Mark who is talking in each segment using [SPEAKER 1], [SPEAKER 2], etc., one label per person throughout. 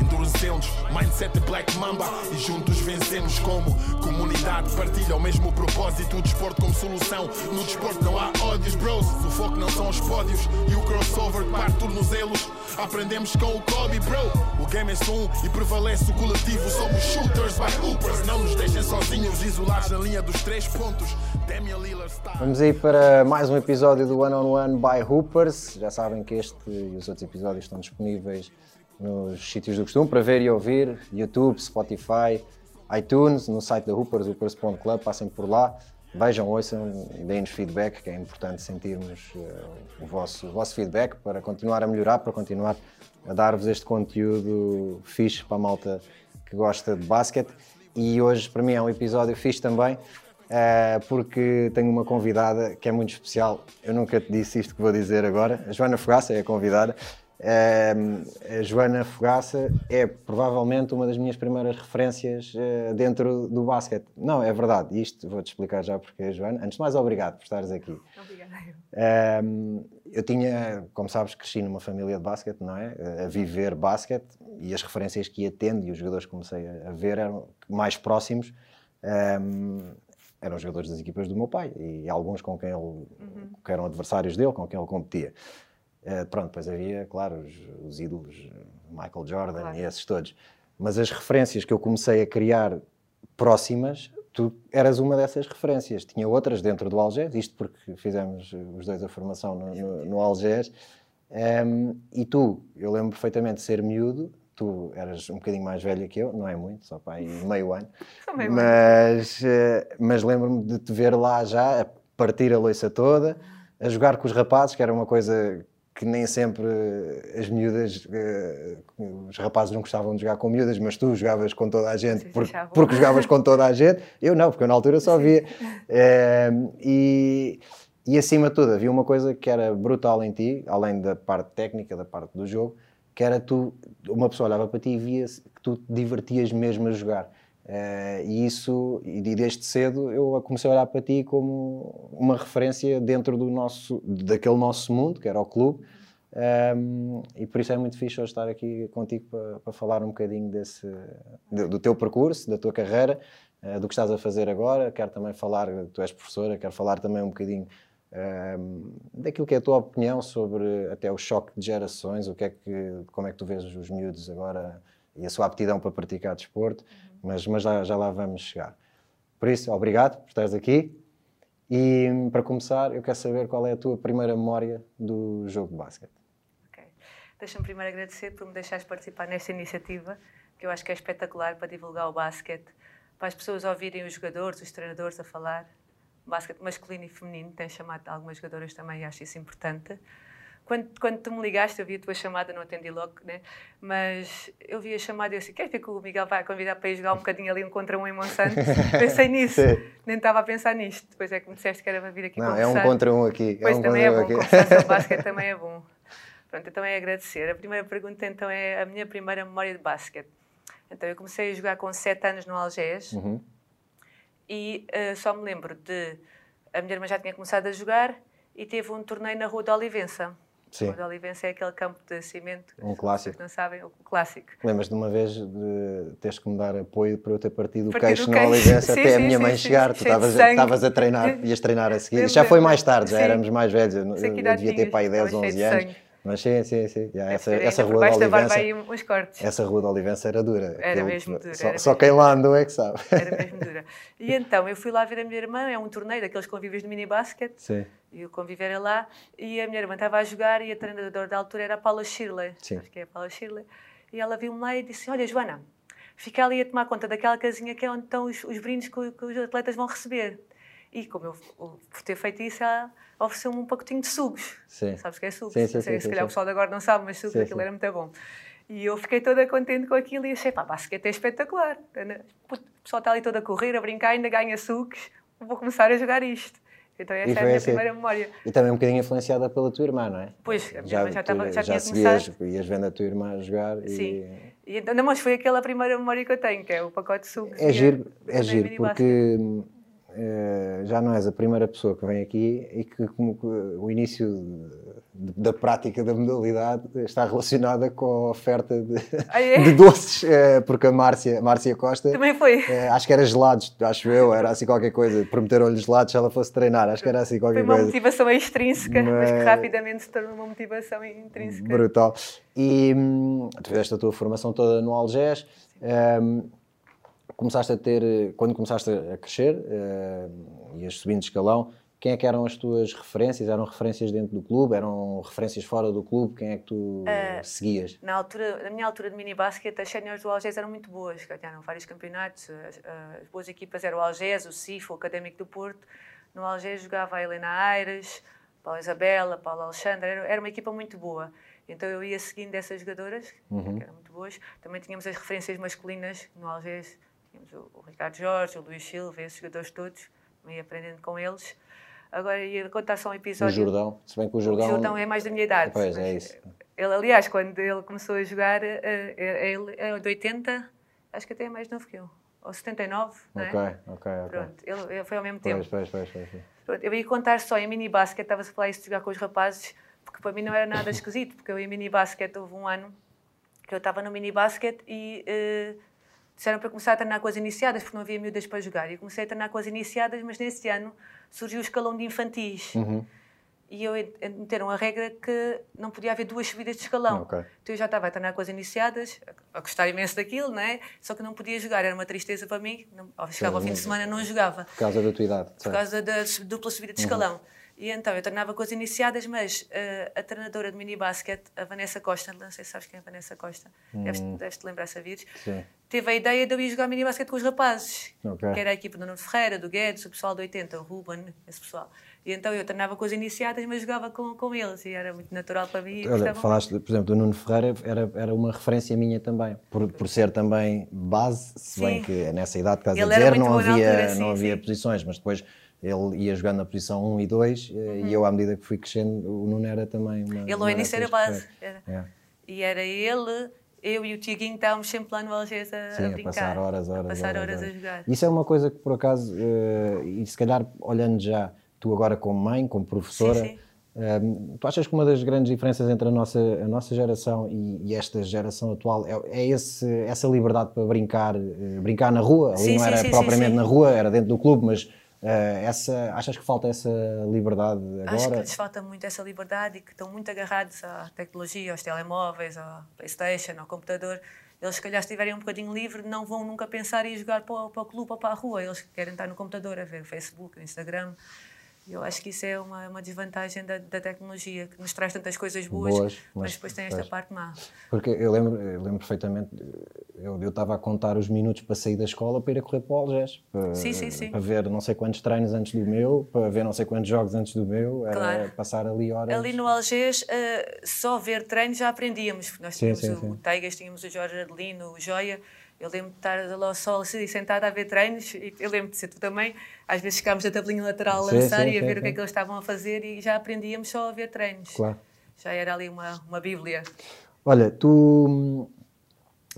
[SPEAKER 1] endurecemos, mindset Black Mamba e juntos vencemos como comunidade. Partilha o mesmo propósito, o desporto como solução. No desporto não há ódios, bros. O foco não são os pódios e o crossover que parte tornozelos. Aprendemos com o Kobe, bro. O game é só um e prevalece o coletivo. Somos shooters by hoopers. Não nos deixem sozinhos, isolados na linha dos três pontos.
[SPEAKER 2] Vamos aí para mais um episódio do One on One by Hoopers. Já sabem que este e os outros episódios estão disponíveis nos sítios do costume para ver e ouvir: YouTube, Spotify, iTunes, no site da Hoopers, hoopers.club. Passem por lá, vejam, ouçam, deem-nos feedback, que é importante sentirmos uh, o, vosso, o vosso feedback para continuar a melhorar, para continuar a dar-vos este conteúdo fixe para a malta que gosta de basquete. E hoje, para mim, é um episódio fixe também. Uh, porque tenho uma convidada que é muito especial. Eu nunca te disse isto que vou dizer agora. A Joana Fogaça é a convidada. A Joana Fogaça é provavelmente uma das minhas primeiras referências uh, dentro do basquete. Não, é verdade. Isto vou-te explicar já porque, Joana. Antes de mais, obrigado por estares aqui.
[SPEAKER 3] Obrigada.
[SPEAKER 2] eu tinha, como sabes, cresci numa família de basquete, não é? A viver basquete e as referêncies que ia tendo e os jogadores que comecei a ver eram mais próximos. Eram jogadores das equipas do meu pai e alguns com quem ele, uhum. que eram adversários dele, com quem ele competia. Uh, pronto, depois havia, claro, os, os ídolos, Michael Jordan claro. e esses todos. Mas as referências que eu comecei a criar próximas, tu eras uma dessas referências. Tinha outras dentro do Algés, isto porque fizemos os dois a formação no, no, no Algés. Um, ehm, e tu, eu lembro perfeitamente de ser miúdo, tu eras um bocadinho mais velha que eu, não é muito, só para aí meio ano.
[SPEAKER 3] Meio
[SPEAKER 2] mas. Eh, mas lembro-me de te ver lá já a partir a loiça toda, a jogar com os rapazes, que era uma coisa que nem sempre as miúdas, eh, os rapazes não gostavam de jogar com miúdas, mas tu jogavas com toda a gente porque, porque jogavas com toda a gente. Eu não, porque eu na altura só via. É, e, e acima de tudo, havia uma coisa que era brutal em ti, além da parte técnica, da parte do jogo, que era tu, uma pessoa olhava para ti e via que tu te divertias mesmo a jogar. Uh, e isso, e desde cedo, eu comecei a olhar para ti como uma referência dentro do nosso, daquele nosso mundo, que era o clube. Um, e por isso é muito fixe hoje estar aqui contigo para, para falar um bocadinho desse, do, do teu percurso, da tua carreira, uh, do que estás a fazer agora. Quero também falar, tu és professora, quero falar também um bocadinho um, daquilo que é a tua opinião sobre até o choque de gerações, o que é que, como é que tu vês os miúdos agora e a sua aptidão para praticar desporto. Mas, mas já, já lá vamos chegar. Por isso, obrigado por estares aqui. E para começar, eu quero saber qual é a tua primeira memória do jogo de basquete.
[SPEAKER 3] Ok. Deixa-me primeiro agradecer por me deixares participar nesta iniciativa, que eu acho que é espetacular para divulgar o basquete, para as pessoas ouvirem os jogadores, os treinadores a falar basquete masculino e feminino, tem chamado algumas jogadoras também e acho isso importante. Quando, quando tu me ligaste, eu vi a tua chamada, não atendi logo, né? mas eu vi a chamada e eu disse: Quer ver que o Miguel vai convidar para ir jogar um bocadinho ali um contra um em Monsanto? Pensei nisso, nem estava a pensar nisto. Depois é que me disseste que era para vir aqui
[SPEAKER 2] não,
[SPEAKER 3] conversar.
[SPEAKER 2] É um contra um aqui.
[SPEAKER 3] Pois
[SPEAKER 2] é um
[SPEAKER 3] também é bom, conversar sobre basquete também é bom. Pronto, então é agradecer. A primeira pergunta então é a minha primeira memória de basquete. Então eu comecei a jogar com 7 anos no Algés. Uhum e uh, só me lembro de a minha irmã já tinha começado a jogar e teve um torneio na Rua da Olivença. Sim. Da Olivença é aquele campo de cimento.
[SPEAKER 2] Um clássico.
[SPEAKER 3] não sabem, o clássico.
[SPEAKER 2] Lembras de uma vez de teres que me dar apoio para eu ter partido o queixo na Olivença até sim, a minha sim, mãe sim, chegar. Tu estavas a treinar, ias treinar a seguir. Já foi mais tarde, já éramos mais velhos. Eu, eu devia ter pai 10, 11 anos. Mas sim, sim, sim. Yeah, essa, essa rua da Olivença.
[SPEAKER 3] uns cortes.
[SPEAKER 2] Essa rua da Olivença era dura.
[SPEAKER 3] Era mesmo dura.
[SPEAKER 2] Só, só quem lá andou é que sabe.
[SPEAKER 3] Era mesmo dura. E então eu fui lá ver a minha irmã, é um torneio daqueles convívios de mini basket.
[SPEAKER 2] Sim.
[SPEAKER 3] E o convívio era lá. E a minha irmã estava a jogar e a treinadora da altura era a Paula Shirley. Sim. Acho que é a Paula Shirley. E ela viu-me lá e disse: Olha, Joana, fica ali a tomar conta daquela casinha que é onde estão os, os brindes que, que os atletas vão receber. E como eu, por ter feito isso, ela ofereceu-me um pacotinho de sugos. Sim. Sabes que é sugo?
[SPEAKER 2] Sim, sim,
[SPEAKER 3] sim,
[SPEAKER 2] se
[SPEAKER 3] calhar o pessoal de agora não sabe, mas sugo, sim, aquilo sim. era muito bom. E eu fiquei toda contente com aquilo e achei, pá, basquete é espetacular. O pessoal está ali todo a correr, a brincar, ainda ganha sucos, vou começar a jogar isto. Então essa é a minha
[SPEAKER 2] assim.
[SPEAKER 3] primeira memória.
[SPEAKER 2] E também um bocadinho influenciada pela tua irmã, não é?
[SPEAKER 3] Pois, a minha irmã já, estava, já, tinha
[SPEAKER 2] seguias,
[SPEAKER 3] começado.
[SPEAKER 2] Ias vendo a tua irmã a jogar
[SPEAKER 3] Sim.
[SPEAKER 2] e...
[SPEAKER 3] E então, não, mas foi aquela primeira memória que eu tenho, que é o pacote de suco.
[SPEAKER 2] É giro, é giro, porque eh, já não és a primeira pessoa que vem aqui e que, como que o início de- da prática da modalidade está relacionada com a oferta de,
[SPEAKER 3] Ah, é?
[SPEAKER 2] de doces, eh, porque a Márcia, Márcia Costa,
[SPEAKER 3] Também foi.
[SPEAKER 2] eh, acho que era gelados, acho eu, era assim qualquer coisa, prometeram-lhe gelados se ela fosse treinar, acho que era assim
[SPEAKER 3] Foi
[SPEAKER 2] qualquer
[SPEAKER 3] uma
[SPEAKER 2] coisa.
[SPEAKER 3] motivação extrínseca, mas... que
[SPEAKER 2] Mas-
[SPEAKER 3] rapidamente se tornou uma motivação intrínseca.
[SPEAKER 2] Brutal. E hum, tu fizeste a tua formação toda no Algés. hum, começaste a ter, quando começaste a crescer hum, e ias subindo de escalão, quem é que eram as tuas referências? Eram referências dentro do clube? Eram referências fora do clube? Quem é que tu
[SPEAKER 3] Eh,
[SPEAKER 2] seguias?
[SPEAKER 3] Na, altura, na minha altura de mini-basquete, as séniores do Algés eram muito boas, ganharam vários campeonatos. As, as boas equipas eram o Algés, o CIF, o Académico do Porto. No Algés jogava a Helena Aires, Paula Isabela, Paula Alexandra, era, era uma equipa muito boa. Então eu ia seguindo essas jogadoras,
[SPEAKER 2] Uhum.
[SPEAKER 3] que eram muito boas. Também tínhamos as referências masculinas no Algés, tínhamos o, o Ricardo Jorge, o Luís Silva, esses jogadores todos, ia aprendendo com eles. Agora ia contar só um
[SPEAKER 2] O
[SPEAKER 3] episódio.
[SPEAKER 2] Jordão? Se bem que o
[SPEAKER 3] O
[SPEAKER 2] Jordão...
[SPEAKER 3] Jordão é mais da minha idade.
[SPEAKER 2] Pois, é isso.
[SPEAKER 3] Ele, aliás, quando ele começou a jogar, eh, eh, ele é de 80, acho que até é mais novo que eu. Ou 79, não é?
[SPEAKER 2] Ok, ok, ok.
[SPEAKER 3] Pronto, ele, ele foi ao mesmo tempo.
[SPEAKER 2] Pois, pois, pois, pois.
[SPEAKER 3] Pronto, eu ia contar só em mini-basket, estava-se a falar isso de jogar com os rapazes, porque para mim não era nada esquisito, porque eu em mini-basket houve um ano que eu estava no mini-basket e eh, disseram para começar a treinar com as iniciadas, porque não havia miúdas para jogar. E eu comecei a treinar com as iniciadas, mas nesse ano surgiu o escalão de infantis.
[SPEAKER 2] Uhum.
[SPEAKER 3] E eu meteram a regra que não podia haver duas subidas de escalão.
[SPEAKER 2] Ok.
[SPEAKER 3] Então eu já estava a treinar com as iniciadas, a gostar imenso daquilo, não é? Só que não podia jogar, era uma tristeza para mim. Não, chegava ao fim de semana não jogava
[SPEAKER 2] Por causa da tua idade.
[SPEAKER 3] por causa da dupla subida de escalão. E então eu treinava com as iniciadas, mas eh, a treinadora de mini-basket, a Vanessa Costa, não sei se sabes quem é a Vanessa Costa, deves, deves te lembrar?
[SPEAKER 2] Sim.
[SPEAKER 3] Teve a ideia de eu ir jogar mini-basket com os rapazes,
[SPEAKER 2] Ok.
[SPEAKER 3] que era a equipa do Nuno Ferreira, do Guedes, o pessoal do 80, o Ruben, esse pessoal. E então eu treinava com as iniciadas, mas jogava com, com eles, e era muito natural para mim.
[SPEAKER 2] Olha, falaste, por exemplo, do Nuno Ferreira, era, era uma referência minha também, por, por ser também base, se bem
[SPEAKER 3] Sim.
[SPEAKER 2] que nessa idade, estás a dizer, não havia,
[SPEAKER 3] altura, sim,
[SPEAKER 2] não havia
[SPEAKER 3] sim.
[SPEAKER 2] posições, mas depois ele ia jogando na posição 1 e 2
[SPEAKER 3] Uhum.
[SPEAKER 2] e eu, à medida que fui crescendo, o Nuno era também uma.
[SPEAKER 3] Ele ao início era base. Era.
[SPEAKER 2] É.
[SPEAKER 3] E era ele, eu e o Tiaguinho estávamos sempre lá no Algés a,
[SPEAKER 2] Sim,
[SPEAKER 3] a
[SPEAKER 2] a
[SPEAKER 3] brincar.
[SPEAKER 2] passar horas, horas,
[SPEAKER 3] a passar
[SPEAKER 2] horas,
[SPEAKER 3] horas,
[SPEAKER 2] horas.
[SPEAKER 3] a jogar.
[SPEAKER 2] Isso é uma coisa que, por acaso, eh, e se calhar olhando já, tu agora como mãe, como professora,
[SPEAKER 3] Sim, sim.
[SPEAKER 2] eh, tu achas que uma das grandes diferenças entre a nossa, a nossa geração e, e esta geração atual é, é esse, essa liberdade para brincar, eh, brincar na rua? Ali
[SPEAKER 3] Sim,
[SPEAKER 2] não era propriamente na rua, era dentro do clube, mas eh, essa, achas que falta essa liberdade
[SPEAKER 3] Acho que
[SPEAKER 2] agora?
[SPEAKER 3] lhes falta muito essa liberdade e que estão muito agarrados à tecnologia, aos telemóveis, ao Playstation, ao computador. Eles, se calhar, estiverem um bocadinho livre, não vão nunca pensar em jogar para o, para o clube ou para a rua. Eles querem estar no computador a ver o Facebook, o Instagram. Eu acho que isso é uma, uma desvantagem da, da tecnologia, que nos traz tantas coisas boas,
[SPEAKER 2] Boas,
[SPEAKER 3] mas,
[SPEAKER 2] mas-
[SPEAKER 3] depois tem esta parte má.
[SPEAKER 2] Porque eu lembro, eu lembro perfeitamente, eu estava a contar os minutos para sair da escola para ir a correr para o Algés. Para,
[SPEAKER 3] Sim, sim, sim.
[SPEAKER 2] Para ver não sei quantos treinos antes do meu, para ver não sei quantos jogos antes do meu,
[SPEAKER 3] Claro.
[SPEAKER 2] passar ali horas.
[SPEAKER 3] Ali no Algés, eh, só ver treinos já aprendíamos. Nós tínhamos o
[SPEAKER 2] sim.
[SPEAKER 3] Teigas, tínhamos o Jorge Adelino, o Joia. Eu lembro de estar lá ao sol assim, sentada a ver treinos. E eu lembro de ser tu também. Às vezes ficámos na tabelinha lateral a
[SPEAKER 2] Sim,
[SPEAKER 3] lançar
[SPEAKER 2] sim,
[SPEAKER 3] e a
[SPEAKER 2] sim,
[SPEAKER 3] ver o que é
[SPEAKER 2] sim.
[SPEAKER 3] que eles estavam a fazer e já aprendíamos só a ver treinos.
[SPEAKER 2] Claro.
[SPEAKER 3] Já era ali uma, uma bíblia.
[SPEAKER 2] Olha, tu hum,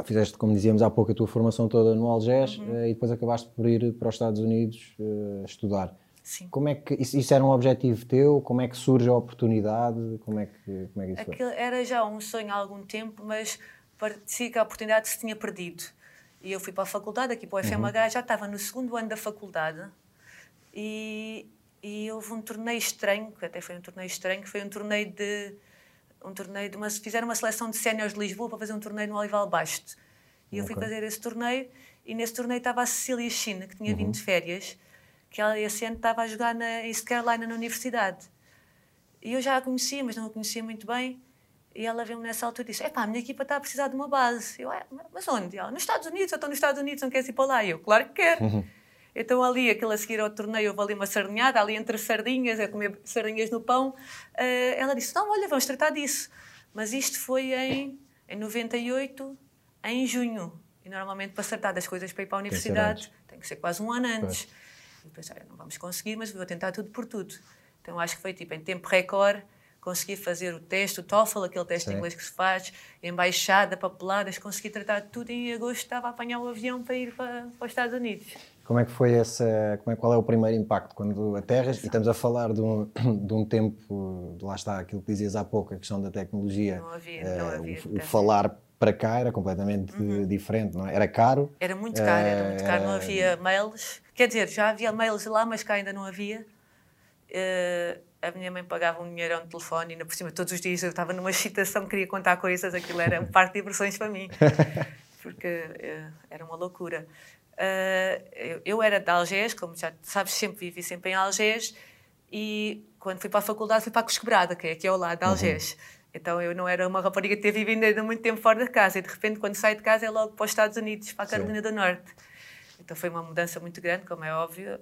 [SPEAKER 2] fizeste, como dizíamos há pouco, a tua formação toda no Algés
[SPEAKER 3] Uhum.
[SPEAKER 2] eh, e depois acabaste por ir para os Estados Unidos eh, estudar.
[SPEAKER 3] Sim.
[SPEAKER 2] Como é que isso, isso era um objetivo teu? Como é que surge a oportunidade? Como é que, como é que isso foi?
[SPEAKER 3] Aquilo era já um sonho há algum tempo, mas parecia que a oportunidade se tinha perdido. E eu fui para a faculdade, aqui para o FMH, já estava no segundo ano da faculdade e, e houve um torneio estranho, que até foi um torneio estranho, que foi um torneio de um torneio de uma, fizeram uma seleção de séniores de Lisboa para fazer um torneio no Olival Basto. E eu fui
[SPEAKER 2] Ok.
[SPEAKER 3] fazer esse torneio e nesse torneio estava a Cecília China, que tinha vindo de férias, que ela esse ano estava a jogar na East Carolina na universidade. E eu já a conhecia, mas não a conhecia muito bem. E ela veio-me nessa altura e disse: Epá, a minha equipa está a precisar de uma base. Eu, "Ah, mas onde? Ela, nos Estados Unidos, eu estou nos Estados Unidos, não queres ir para lá? E eu, claro que quero. Então, ali, aquilo a seguir ao torneio, houve ali uma sardinhada, ali entre sardinhas, a comer sardinhas no pão. Eh, ela disse: Não, olha, vamos tratar disso. Mas isto foi em, em 98, em junho. E normalmente, para tratar das coisas para ir para a
[SPEAKER 2] que ser
[SPEAKER 3] universidade,
[SPEAKER 2] antes.
[SPEAKER 3] tem que ser quase um ano antes. E pensei, não vamos conseguir, mas vou tentar tudo por tudo. Então acho que foi tipo em tempo recorde, consegui fazer o teste, o TOEFL, aquele teste
[SPEAKER 2] Sim.
[SPEAKER 3] em inglês que se faz, embaixada, papeladas, consegui tratar tudo e em agosto estava a apanhar o avião para ir para, para os Estados Unidos.
[SPEAKER 2] Como é que foi essa, como é, qual é o primeiro impacto quando aterras? E estamos a falar de um, de um tempo, lá está aquilo que dizias há pouco, a questão da tecnologia.
[SPEAKER 3] Não havia,
[SPEAKER 2] eh,
[SPEAKER 3] não
[SPEAKER 2] o-
[SPEAKER 3] havia
[SPEAKER 2] o,
[SPEAKER 3] internet.
[SPEAKER 2] falar para cá era completamente diferente, não é? Era caro.
[SPEAKER 3] Era muito caro, era muito caro, não
[SPEAKER 2] Eh,
[SPEAKER 3] havia mails. Quer dizer, já havia mails lá, mas cá ainda não havia. Eh, a minha mãe pagava um dinheiro no telefone e por cima todos os dias eu estava numa excitação, queria contar coisas, aquilo era um par de diversões para mim, porque eh, era uma loucura. Eh, eu, era de Algés, como já sabes, sempre vivi sempre em Algés e quando fui para a faculdade fui para a Cosquebrada, que é aqui ao lado de Algés. Então eu não era uma rapariga que ter vivido ainda muito tempo fora de casa e de repente quando saio de casa é logo para os Estados Unidos, para a Carolina do Norte. Então foi uma mudança muito grande, como é óbvio.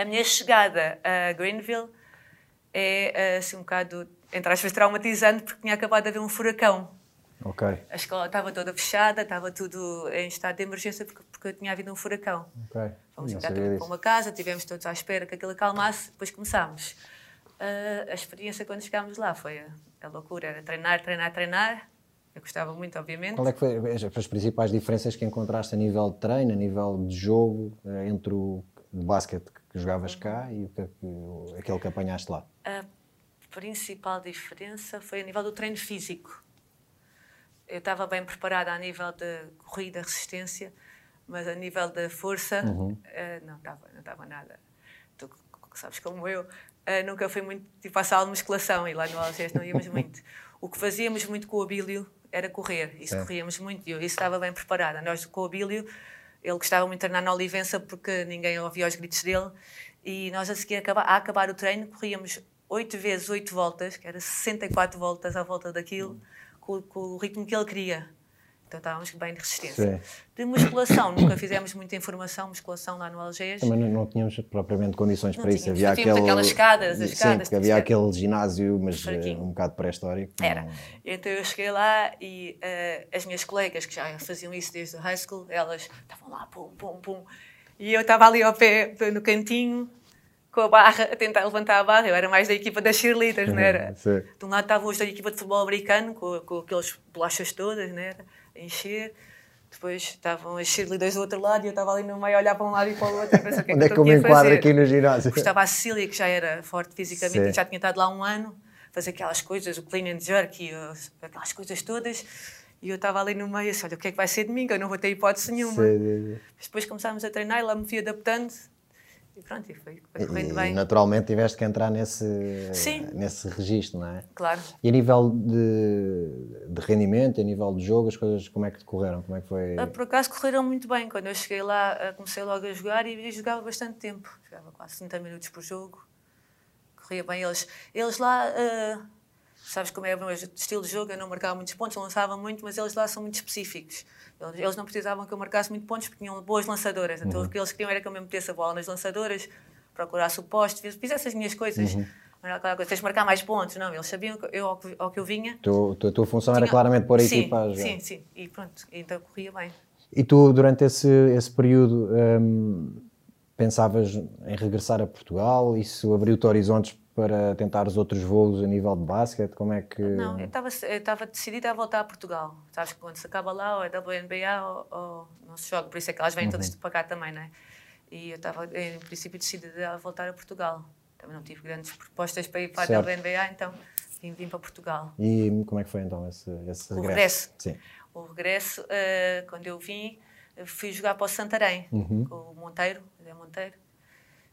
[SPEAKER 3] A minha chegada a Greenville é assim um bocado, entre aspas, traumatizante porque tinha acabado de haver um furacão.
[SPEAKER 2] Ok,
[SPEAKER 3] A escola estava toda fechada, estava tudo em estado de emergência porque, porque tinha havido um furacão.
[SPEAKER 2] ok.
[SPEAKER 3] Fomos ficar para uma casa, tivemos todos à espera que aquilo acalmasse, depois começámos. Ah, a experiência quando chegámos lá foi a, a loucura, era treinar, treinar, treinar. Eu gostava muito, obviamente.
[SPEAKER 2] Qual é que foi as, as principais diferenças que encontraste a nível de treino, a nível de jogo, eh, entre o basquete que jogavas cá e o que, é o- aquele que apanhaste lá?
[SPEAKER 3] A principal diferença foi a nível do treino físico. Eu estava bem preparada a nível de corrida, resistência, mas a nível da força, eh, não estava não estava nada. Tu sabes como eu, eh, nunca fui muito tipo à sala de musculação e lá no Algés não íamos muito. O que fazíamos muito com o Abílio era correr, isso
[SPEAKER 2] Certo.
[SPEAKER 3] corríamos muito e eu isso estava bem preparada. Nós com o Abílio, ele gostava muito de treinar na Olivença porque ninguém ouvia os gritos dele e nós a seguir acaba- a acabar o treino corríamos 8 vezes 8 voltas, que era 64 voltas à volta daquilo, com, com o ritmo que ele queria. Então estávamos bem de resistência. De musculação, nunca fizemos muita informação, musculação lá no Algés.
[SPEAKER 2] Também não, não tínhamos propriamente condições
[SPEAKER 3] Não
[SPEAKER 2] para isso.
[SPEAKER 3] tínhamos.
[SPEAKER 2] Havia
[SPEAKER 3] Tínhamos
[SPEAKER 2] aquele,
[SPEAKER 3] aquelas escadas, as
[SPEAKER 2] Sim,
[SPEAKER 3] escadas,
[SPEAKER 2] porque havia aquele ginásio, mas eh,
[SPEAKER 3] Fraquinho.
[SPEAKER 2] um bocado pré-histórico. não-
[SPEAKER 3] Era. Então eu cheguei lá e eh, as minhas colegas, que já faziam isso desde o high school, elas estavam lá, pum, pum, pum. E eu estava ali ao pé, no cantinho, com a barra, a tentar levantar a barra. Eu era mais da equipa das cheerleaders, não era?
[SPEAKER 2] Sim.
[SPEAKER 3] De um lado estavam os da equipa de futebol americano, com, com aqueles bolachas todas, não era? Encher. Depois estavam as cheerleaders do outro lado e eu estava ali no meio a olhar para um lado e para o outro. a pensar, o que é
[SPEAKER 2] Onde é
[SPEAKER 3] que eu
[SPEAKER 2] me enquadro aqui no ginásio?
[SPEAKER 3] Gostava a Cecília, que já era forte fisicamente,
[SPEAKER 2] Sim.
[SPEAKER 3] e já tinha estado lá um ano, fazer aquelas coisas, o clean and jerk e aquelas coisas todas. E eu estava ali no meio, assim, olha, o que é que vai ser de mim? Eu não vou ter hipótese nenhuma.
[SPEAKER 2] Sim, sim, sim.
[SPEAKER 3] Mas depois começámos a treinar e lá me fui adaptando. E pronto, e foi, foi correndo
[SPEAKER 2] E,
[SPEAKER 3] bem.
[SPEAKER 2] naturalmente tiveste que entrar nesse,
[SPEAKER 3] Sim.
[SPEAKER 2] nesse registro, não é?
[SPEAKER 3] Claro.
[SPEAKER 2] E a nível de, de rendimento, a nível de jogo, as coisas como é que decorreram? Como é que foi?
[SPEAKER 3] Ah, Por acaso correram muito bem. Quando eu cheguei lá, ah, comecei logo a jogar e, e jogava bastante tempo. Jogava quase 60 minutos por jogo. Corria bem. Eles, eles lá, ah, sabes como é o meu estilo de jogo, eu não marcava muitos pontos, lançava muito, mas eles lá são muito específicos. Eles, não precisavam que eu marcasse muito pontos porque tinham boas lançadoras. Então o que eles queriam era que eu me metesse a bola nas lançadoras, procurasse o poste, fiz- fizesse as minhas coisas. Não era aquela coisa, tens de marcar mais pontos. Não, eles sabiam que eu, ao, que, ao que eu vinha.
[SPEAKER 2] Tu- tu- a tua função era
[SPEAKER 3] tinha-
[SPEAKER 2] claramente pôr a
[SPEAKER 3] sim,
[SPEAKER 2] equipa a jogar.
[SPEAKER 3] Sim, sim. E pronto, então corria bem.
[SPEAKER 2] E tu, durante esse, esse período, hum, pensavas em regressar a Portugal? Isso abriu-te horizontes para tentar os outros voos a nível de basquete? Como é que...
[SPEAKER 3] Não, eu estava decidida a voltar a Portugal. Sabes que quando se acaba lá, ou é WNBA ou, ou não se joga, por isso é que elas vêm todas para cá também, não é? E eu estava, em princípio, decidida a voltar a Portugal. Também não tive grandes propostas para ir para
[SPEAKER 2] Certo.
[SPEAKER 3] a WNBA, então vim, vim para Portugal.
[SPEAKER 2] E como é que foi então esse, esse
[SPEAKER 3] O
[SPEAKER 2] regresso?
[SPEAKER 3] regresso.
[SPEAKER 2] Sim.
[SPEAKER 3] O regresso, eh, quando eu vim, eu fui jogar para o Santarém,
[SPEAKER 2] Uhum.
[SPEAKER 3] com o Monteiro, José Monteiro,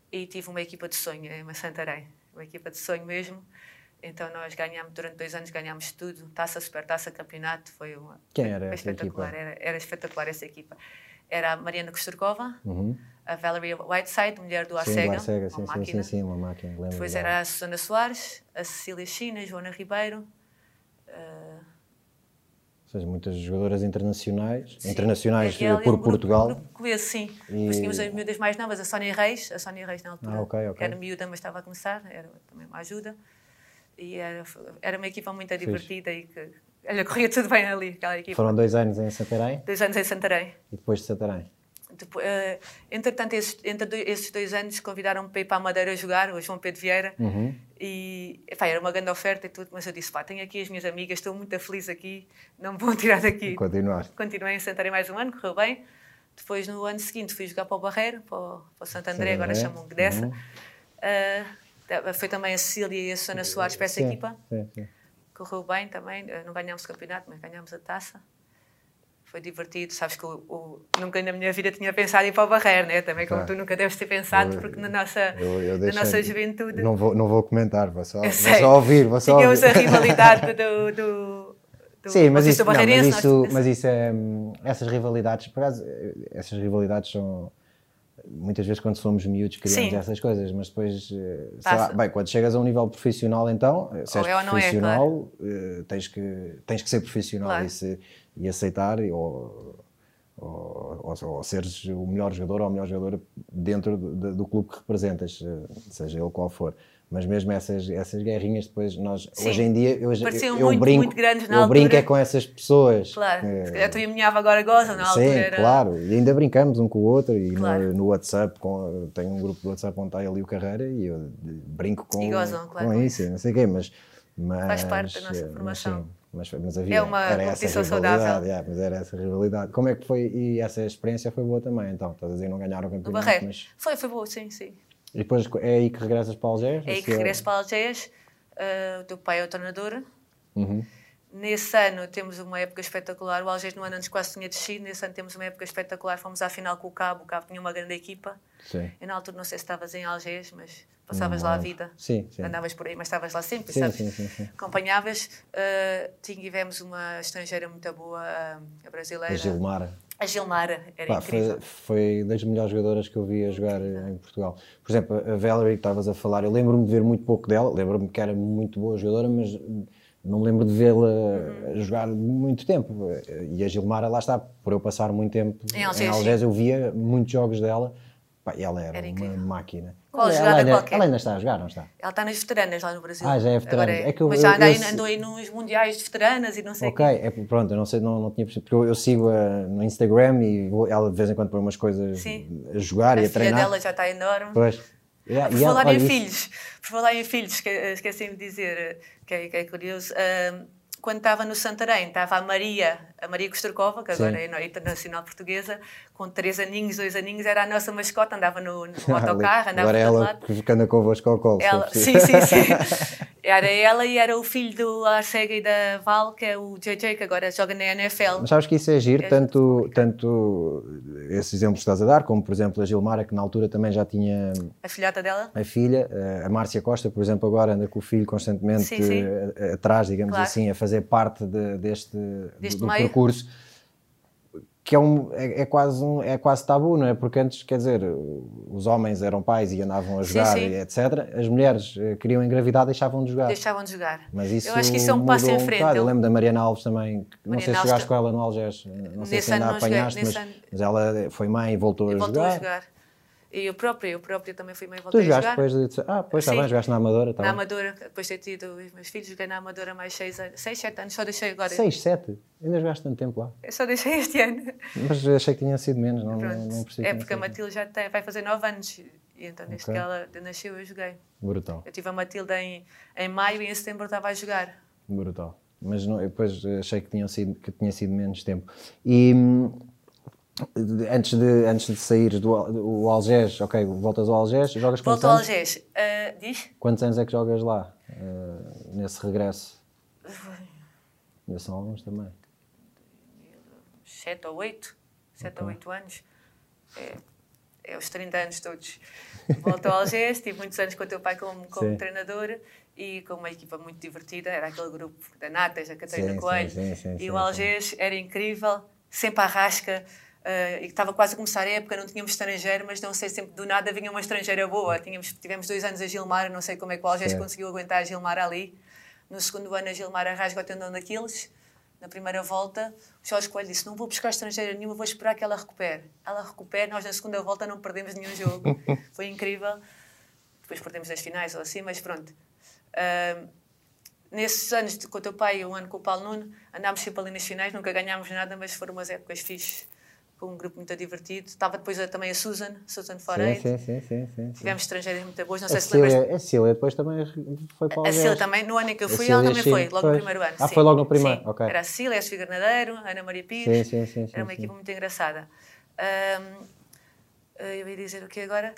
[SPEAKER 3] e tive uma equipa de sonho em Santarém, uma equipa de sonho mesmo. Então nós ganhámos, durante dois anos ganhámos tudo, taça, super taça, campeonato, foi uma,
[SPEAKER 2] Quem era
[SPEAKER 3] foi
[SPEAKER 2] essa
[SPEAKER 3] espetacular,
[SPEAKER 2] equipa?
[SPEAKER 3] Era, era espetacular essa equipa. Era a Mariana Kosturkova,
[SPEAKER 2] Uhum.
[SPEAKER 3] a Valerie Whiteside, mulher do
[SPEAKER 2] Sim,
[SPEAKER 3] Arcega,
[SPEAKER 2] do Arcega,
[SPEAKER 3] uma
[SPEAKER 2] sim,
[SPEAKER 3] máquina.
[SPEAKER 2] sim, sim, uma máquina. lembro
[SPEAKER 3] Depois era a Susana Soares, a Cecília China, Joana Ribeiro,
[SPEAKER 2] Ou seja, muitas jogadoras internacionais,
[SPEAKER 3] Sim.
[SPEAKER 2] internacionais eh,
[SPEAKER 3] é
[SPEAKER 2] por
[SPEAKER 3] um grupo-
[SPEAKER 2] Portugal.
[SPEAKER 3] grupo coeso, sim.
[SPEAKER 2] E-
[SPEAKER 3] Depois tínhamos as miúdas mais novas, a Sónia Reis, a Sónia Reis na altura,
[SPEAKER 2] Ah, ok, ok.
[SPEAKER 3] que era miúda, mas estava a começar, era também uma ajuda. E era, era uma equipa muito divertida e que, olha, corria tudo bem ali, aquela equipa.
[SPEAKER 2] Foram dois anos em Santarém
[SPEAKER 3] Dois anos em Santarém.
[SPEAKER 2] e depois de Santarém.
[SPEAKER 3] Depois, uh, entretanto, esses, entre esses dois anos, convidaram-me para ir para a Madeira jogar, o João Pedro Vieira.
[SPEAKER 2] Uhum.
[SPEAKER 3] E epá, era uma grande oferta e tudo, mas eu disse: pá, tenho aqui as minhas amigas, estou muito feliz aqui, não me vão tirar daqui.
[SPEAKER 2] Continuar.
[SPEAKER 3] Continuei em Santarém mais um ano, correu bem. Depois, no ano seguinte, fui jogar para o Barreiro, para o, para o Santo André, agora chamam-me dessa. Uhum. Uh, foi também a Cecília e a Susana Soares para essa
[SPEAKER 2] sim,
[SPEAKER 3] equipa.
[SPEAKER 2] Sim, sim.
[SPEAKER 3] Correu bem também, não ganhámos o campeonato, mas ganhámos a taça foi divertido. Sabes que o, o, nunca na minha vida tinha pensado em ir para o Barreiro, né? também como tu nunca deves ter pensado, eu, porque na nossa, eu, eu na nossa juventude.
[SPEAKER 2] Não vou, não vou comentar, vou só, vou só ouvir. Vou só
[SPEAKER 3] Tínhamos
[SPEAKER 2] ouvir.
[SPEAKER 3] a rivalidade do. do, do
[SPEAKER 2] Sim, mas isso, não, mas isso, mas isso é, essas rivalidades, por acaso, essas rivalidades são muitas vezes quando somos miúdos criamos Sim. essas coisas, mas depois, eh, lá, bem, quando chegas a um nível profissional então, eh, se és é profissional, é, claro. tens, que, tens que ser profissional claro. e, se, e, aceitar ou, ou, ou, ou, seres o melhor jogador ou o melhor jogador dentro do, do clube que representas, eh, seja ele qual for. Mas mesmo essas, essas guerrinhas depois nós Sim. hoje em dia eu, eu,
[SPEAKER 3] muito,
[SPEAKER 2] brinco,
[SPEAKER 3] muito grandes na
[SPEAKER 2] eu
[SPEAKER 3] altura.
[SPEAKER 2] brinco é com essas pessoas.
[SPEAKER 3] Claro, é, se calhar tu e a minha agora gozam na
[SPEAKER 2] sim,
[SPEAKER 3] altura. Sim,
[SPEAKER 2] claro, e ainda brincamos um com o outro e claro. no, no, WhatsApp, com, tenho um grupo do WhatsApp onde está ele e o Carreira e eu brinco com,
[SPEAKER 3] e gozam, claro,
[SPEAKER 2] com isso, não sei o quê, mas,
[SPEAKER 3] mas... Faz parte da nossa formação.
[SPEAKER 2] Mas, mas, havia,
[SPEAKER 3] é uma
[SPEAKER 2] era essa rivalidade,
[SPEAKER 3] saudável.
[SPEAKER 2] Yeah, mas era essa rivalidade. Como é que foi? E essa experiência foi boa também, então? Estás a dizer, não ganharam o campeonato,
[SPEAKER 3] Barreiro.
[SPEAKER 2] mas...
[SPEAKER 3] Foi, foi boa, sim, sim.
[SPEAKER 2] E depois é aí que regressas para Algés?
[SPEAKER 3] É aí que regresso para Algés. Uh, o teu pai é o treinador.
[SPEAKER 2] Uhum.
[SPEAKER 3] Nesse ano temos uma época espetacular. O Algés no ano antes quase tinha descido. Nesse ano temos uma época espetacular. Fomos à final com o Cabo. O Cabo tinha uma grande equipa.
[SPEAKER 2] Sim.
[SPEAKER 3] Eu na altura não sei se estavas em Algés, mas passavas lá a vida.
[SPEAKER 2] Sim, sim.
[SPEAKER 3] Andavas por aí, mas estavas lá sempre,
[SPEAKER 2] sim,
[SPEAKER 3] sabes?
[SPEAKER 2] Sim, sim, sim.
[SPEAKER 3] Acompanhavas. Uh, tivemos uma estrangeira muito boa, a brasileira.
[SPEAKER 2] A Gilmar.
[SPEAKER 3] A Gilmara, era Pá, incrível.
[SPEAKER 2] Foi, foi das melhores jogadoras que eu vi a jogar em Portugal. Por exemplo, a Valerie que estavas a falar, eu lembro-me de ver muito pouco dela, lembro-me que era muito boa jogadora, mas não lembro de vê-la uhum. jogar muito tempo. E a Gilmara, lá está, por eu passar muito tempo em Algés eu via muitos jogos dela Pá, ela era, era uma máquina.
[SPEAKER 3] Qual
[SPEAKER 2] ela,
[SPEAKER 3] jogada
[SPEAKER 2] ela,
[SPEAKER 3] qualquer?
[SPEAKER 2] Ela ainda está a jogar, não está?
[SPEAKER 3] Ela está nas veteranas lá no Brasil.
[SPEAKER 2] Ah, já é veterana.
[SPEAKER 3] É.
[SPEAKER 2] É eu,
[SPEAKER 3] Mas já
[SPEAKER 2] eu,
[SPEAKER 3] andou aí nos mundiais de veteranas e não sei
[SPEAKER 2] Ok, é, pronto, eu não sei, não, não tinha percebido, porque eu, eu sigo-a no Instagram e vou, ela de vez em quando põe umas coisas
[SPEAKER 3] Sim.
[SPEAKER 2] a jogar
[SPEAKER 3] a
[SPEAKER 2] e a treinar.
[SPEAKER 3] A filha dela já está enorme.
[SPEAKER 2] Pois.
[SPEAKER 3] Yeah, por falar em filhos, por falar em filhos, esqueci-me de dizer, que é, que é curioso, uh, quando estava no Santarém, estava a Maria, a Maria Kosterkova, que agora Sim. é internacional portuguesa, com três aninhos, dois aninhos, era a nossa mascota, andava no, no autocarro, andava
[SPEAKER 2] Agora
[SPEAKER 3] é
[SPEAKER 2] ela
[SPEAKER 3] lado.
[SPEAKER 2] que anda convosco ao colo.
[SPEAKER 3] Ela, sim, sim, sim. Era ela e era o filho do Arcega e da Val, que é o JJ, que agora joga na NFL.
[SPEAKER 2] Mas sabes que isso é giro, é tanto, tanto esses exemplos que estás a dar, como por exemplo a Gilmara, que na altura também já tinha...
[SPEAKER 3] A filhota dela?
[SPEAKER 2] A filha, a Márcia Costa, por exemplo, agora anda com o filho constantemente
[SPEAKER 3] sim, sim.
[SPEAKER 2] atrás, digamos claro. assim, a fazer parte de, deste,
[SPEAKER 3] deste
[SPEAKER 2] do
[SPEAKER 3] meio.
[SPEAKER 2] Percurso que é, um, é, é, quase um, é quase tabu, não é? Porque antes, quer dizer, os homens eram pais e andavam a jogar, sim, sim. etc. As mulheres eh, queriam engravidar, deixavam de jogar.
[SPEAKER 3] Deixavam de jogar.
[SPEAKER 2] Mas isso
[SPEAKER 3] eu acho que isso é um passo em frente.
[SPEAKER 2] Um eu lembro da Mariana Alves também, Mariana não sei se jogaste com ela no Algés, não sei se ainda apanhaste, mas, mas, ela foi mãe e voltou,
[SPEAKER 3] e
[SPEAKER 2] a,
[SPEAKER 3] voltou
[SPEAKER 2] jogar.
[SPEAKER 3] a jogar. E eu própria, eu própria também fui e voltei
[SPEAKER 2] tu jogaste
[SPEAKER 3] a jogar.
[SPEAKER 2] depois de... Ah, pois está bem, jogaste na Amadora. Tá
[SPEAKER 3] na
[SPEAKER 2] bem.
[SPEAKER 3] Amadora, depois de ter tido os meus filhos, joguei na Amadora mais 6 anos, 6, 7 anos, só deixei agora.
[SPEAKER 2] 6, 7? Ainda jogaste tanto tempo lá?
[SPEAKER 3] Eu só deixei este ano.
[SPEAKER 2] Mas achei que tinha sido menos, não,
[SPEAKER 3] Pronto.
[SPEAKER 2] não percebi.
[SPEAKER 3] É porque a Matilde já tem, vai fazer 9 anos, e então desde okay. que ela nasceu eu joguei.
[SPEAKER 2] Brutal.
[SPEAKER 3] Eu tive a Matilde em, em maio e em setembro estava a jogar.
[SPEAKER 2] Brutal. Mas não, depois achei que, tinha sido, que tinha sido menos tempo. E antes de, antes de sair do o Algés, ok, voltas ao Algés, jogas quantos
[SPEAKER 3] Volto ao
[SPEAKER 2] anos?
[SPEAKER 3] Algés, uh, diz?
[SPEAKER 2] Quantos anos é que jogas lá, uh, nesse regresso? Ainda são alguns também.
[SPEAKER 3] Sete ou oito, sete okay. ou oito anos. É, é os 30 anos todos. Volto ao Algés, tive muitos anos com o teu pai como, como treinador e com uma equipa muito divertida, era aquele grupo da Natas, a Catarina
[SPEAKER 2] sim,
[SPEAKER 3] Coelho,
[SPEAKER 2] sim, sim,
[SPEAKER 3] e o Algés era incrível, sempre à rasca, Uh, e estava quase a começar a época, não tínhamos estrangeiro, mas não sei, sempre do nada vinha uma estrangeira boa. Tínhamos, tivemos dois anos a Gilmar, não sei como é que o Algés conseguiu aguentar a Gilmar ali. No segundo ano, a Gilmar rasga o tendão daqueles. Na primeira volta, o Jorge Coelho disse: Não vou buscar estrangeira nenhuma, vou esperar que ela recupere. Ela recupera, nós na segunda volta não perdemos nenhum jogo. Foi incrível. Depois perdemos as finais ou assim, mas pronto. Uh, nesses anos com o teu pai e um ano com o Paulo Nuno, andámos sempre ali nas finais, nunca ganhámos nada, mas foram umas épocas fixes com um grupo muito divertido. Estava depois também a Susan, Susan Foreign.
[SPEAKER 2] Sim, sim, sim, sim,
[SPEAKER 3] Tivemos estrangeiras muito boas, não sei se lembras.
[SPEAKER 2] A Cília depois também foi para o
[SPEAKER 3] A Cília também, no ano em que eu fui, ela também foi, logo no primeiro ano.
[SPEAKER 2] Ah, foi logo no primeiro, ok.
[SPEAKER 3] Era a Cília, a Sofia Ana Maria Pires.
[SPEAKER 2] Sim, sim, sim,
[SPEAKER 3] Era uma equipa muito engraçada. Eu ia dizer o que agora?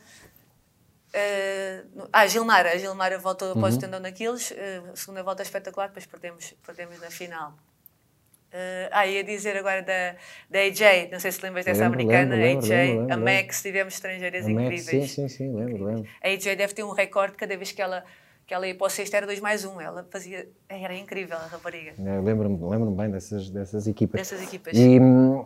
[SPEAKER 3] Ah, no- ah, a Gilmara. A Gilmara voltou após
[SPEAKER 2] Uhum.
[SPEAKER 3] o tendão daqueles. a segunda volta espetacular, depois perdemos, perdemos na final. Ah, ah, ia dizer agora da, da AJ, não sei se lembras dessa
[SPEAKER 2] Lembro,
[SPEAKER 3] americana,
[SPEAKER 2] lembro,
[SPEAKER 3] AJ,
[SPEAKER 2] lembro,
[SPEAKER 3] a
[SPEAKER 2] lembro,
[SPEAKER 3] Max, tivemos estrangeiras
[SPEAKER 2] A Max,
[SPEAKER 3] incríveis.
[SPEAKER 2] Sim, sim, sim, lembro, lembro.
[SPEAKER 3] A AJ deve ter um recorde cada vez que ela, que ela ia para o sexto, era 2 mais 1. Um. Ela fazia. Era incrível a rapariga.
[SPEAKER 2] Eu Lembro-me lembro bem dessas, dessas equipas.
[SPEAKER 3] Dessas equipas.
[SPEAKER 2] E, hum,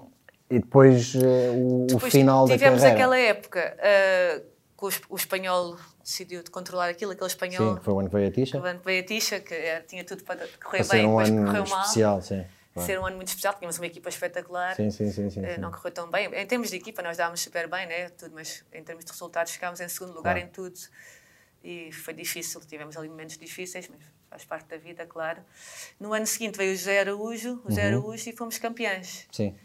[SPEAKER 2] e depois eh, o, o
[SPEAKER 3] Depois
[SPEAKER 2] final da
[SPEAKER 3] tivemos
[SPEAKER 2] carreira.
[SPEAKER 3] aquela época ah, que o, o espanhol decidiu de controlar aquilo, aquele espanhol
[SPEAKER 2] Sim, foi o ano que veio a Tisha.
[SPEAKER 3] que veio a Tisha, que eh, tinha tudo para correr
[SPEAKER 2] Para
[SPEAKER 3] bem,
[SPEAKER 2] um
[SPEAKER 3] depois
[SPEAKER 2] ano
[SPEAKER 3] correu mal.
[SPEAKER 2] especial, sim. Claro.
[SPEAKER 3] Ser um ano muito especial, tínhamos uma equipa espetacular.
[SPEAKER 2] Sim, sim, sim, sim,
[SPEAKER 3] Eh,
[SPEAKER 2] sim.
[SPEAKER 3] Não correu tão bem. Em termos de equipa, nós dávamos super bem, né? tudo, mas em termos de resultados, ficámos em segundo lugar
[SPEAKER 2] Claro.
[SPEAKER 3] em tudo. E foi difícil, tivemos ali momentos difíceis, mas faz parte da vida, claro. No ano seguinte veio o José Araújo, o José
[SPEAKER 2] Uhum.
[SPEAKER 3] Araújo e fomos campeões.
[SPEAKER 2] Sim.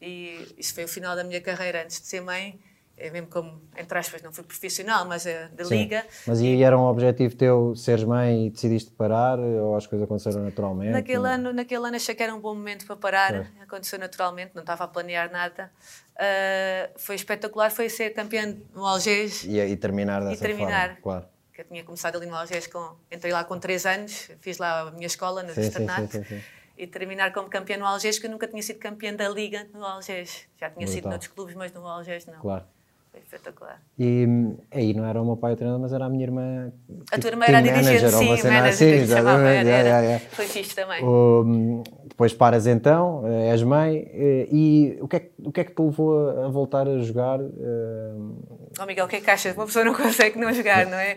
[SPEAKER 3] E isso foi o final da minha carreira antes de ser mãe. É mesmo como, entre aspas, não fui profissional, mas eh, da
[SPEAKER 2] Sim.
[SPEAKER 3] liga.
[SPEAKER 2] Mas e era um objetivo teu seres mãe e decidiste parar ou as coisas aconteceram naturalmente?
[SPEAKER 3] Naquele ano, naquele ano achei que era um bom momento para parar,
[SPEAKER 2] Claro.
[SPEAKER 3] aconteceu naturalmente, não estava a planear nada. Ah, foi espetacular, foi ser campeã no Algés,
[SPEAKER 2] E, e terminar dessa
[SPEAKER 3] terminar.
[SPEAKER 2] forma, claro.
[SPEAKER 3] que eu tinha começado ali no Algés, com, entrei lá com 3 anos, fiz lá a minha escola no
[SPEAKER 2] Sim,
[SPEAKER 3] externato,
[SPEAKER 2] sim, sim, sim.
[SPEAKER 3] e terminar como campeã no Algés, que eu nunca tinha sido campeã da Liga no Algés. Já tinha sido
[SPEAKER 2] Brutal.
[SPEAKER 3] noutros clubes, mas no Algés não.
[SPEAKER 2] Claro.
[SPEAKER 3] Foi espetacular.
[SPEAKER 2] E aí não era o meu pai o treinador, mas era a minha irmã.
[SPEAKER 3] A
[SPEAKER 2] tipo,
[SPEAKER 3] tua irmã era dirigente,
[SPEAKER 2] manager,
[SPEAKER 3] sim, manager,
[SPEAKER 2] assim,
[SPEAKER 3] que se chamava, era, era.
[SPEAKER 2] yeah, yeah.
[SPEAKER 3] Foi fixe também.
[SPEAKER 2] Hum, depois paras então, eh, és mãe, eh, e o que, é, que- o que é que te levou a, voltar a jogar? hum,
[SPEAKER 3] Oh, Miguel, o que é que achas? Uma pessoa não consegue não jogar, não é?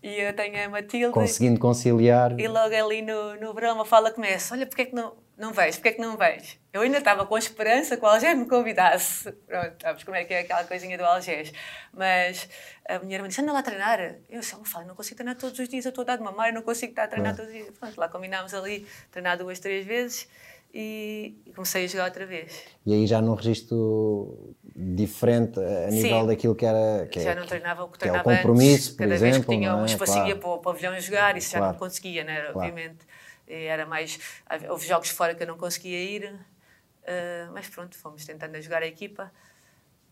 [SPEAKER 3] E eu tenho a Matilde.
[SPEAKER 2] conseguindo conciliar.
[SPEAKER 3] E logo ali no, no verão a fala começa: Olha, porque é que não, não vais? Porque é que não vais? Eu ainda estava com a esperança que o Algés me convidasse. Pronto, sabes como é que é aquela coisinha do Algés. Mas a minha irmã disse: Anda lá a treinar. Eu disse: "Oh, fala, não consigo treinar todos os dias, eu estou a dar de mamar, eu não consigo estar a treinar todos os dias. Pronto, lá combinámos ali, treinar duas, três vezes e comecei a jogar outra vez.
[SPEAKER 2] E aí já num registro diferente a nível
[SPEAKER 3] Sim.
[SPEAKER 2] daquilo que era. Que
[SPEAKER 3] já
[SPEAKER 2] é,
[SPEAKER 3] não treinava o que
[SPEAKER 2] que é o
[SPEAKER 3] treinava
[SPEAKER 2] compromisso,
[SPEAKER 3] antes.
[SPEAKER 2] por
[SPEAKER 3] Cada
[SPEAKER 2] exemplo.
[SPEAKER 3] vez que tinha
[SPEAKER 2] não é?
[SPEAKER 3] um espacinho
[SPEAKER 2] Claro.
[SPEAKER 3] para o pavilhão jogar, isso já
[SPEAKER 2] Claro.
[SPEAKER 3] não conseguia, né?
[SPEAKER 2] Claro.
[SPEAKER 3] obviamente. E Era mais. Houve jogos fora que eu não conseguia ir, eh, mas pronto, fomos tentando jogar a equipa.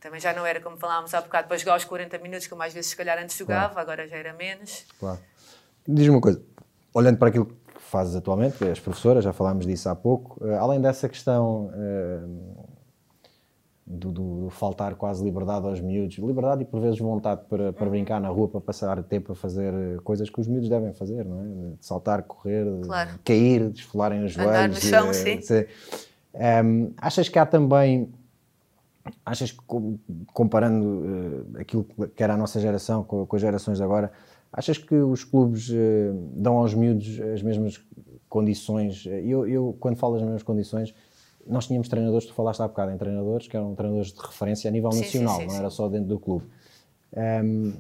[SPEAKER 3] Também já não era como falávamos há bocado para jogar aos 40 minutos, como às vezes se calhar antes jogava, agora já era menos.
[SPEAKER 2] Claro. Diz-me uma coisa, olhando para aquilo que fazes atualmente, que és professora, já falámos disso há pouco, eh, além dessa questão eh, do, do- faltar quase liberdade aos miúdos, liberdade e por vezes vontade para, para brincar na rua, para passar tempo a fazer eh, coisas que os miúdos devem fazer, não é? De saltar, correr, de
[SPEAKER 3] Claro.
[SPEAKER 2] cair, desfolarem os
[SPEAKER 3] Andar no
[SPEAKER 2] joelhos.
[SPEAKER 3] chão,
[SPEAKER 2] eh,
[SPEAKER 3] sim.
[SPEAKER 2] Ehm, achas que há também Achas que, com- comparando eh, aquilo que era a nossa geração com, com as gerações de agora, achas que os clubes eh, dão aos miúdos as mesmas condições? Eu, eu, quando falo das mesmas condições, nós tínhamos treinadores, tu falaste há bocado em treinadores, que eram treinadores de referência a nível
[SPEAKER 3] Sim,
[SPEAKER 2] nacional,
[SPEAKER 3] sim, sim,
[SPEAKER 2] não era só dentro do clube. Ehm,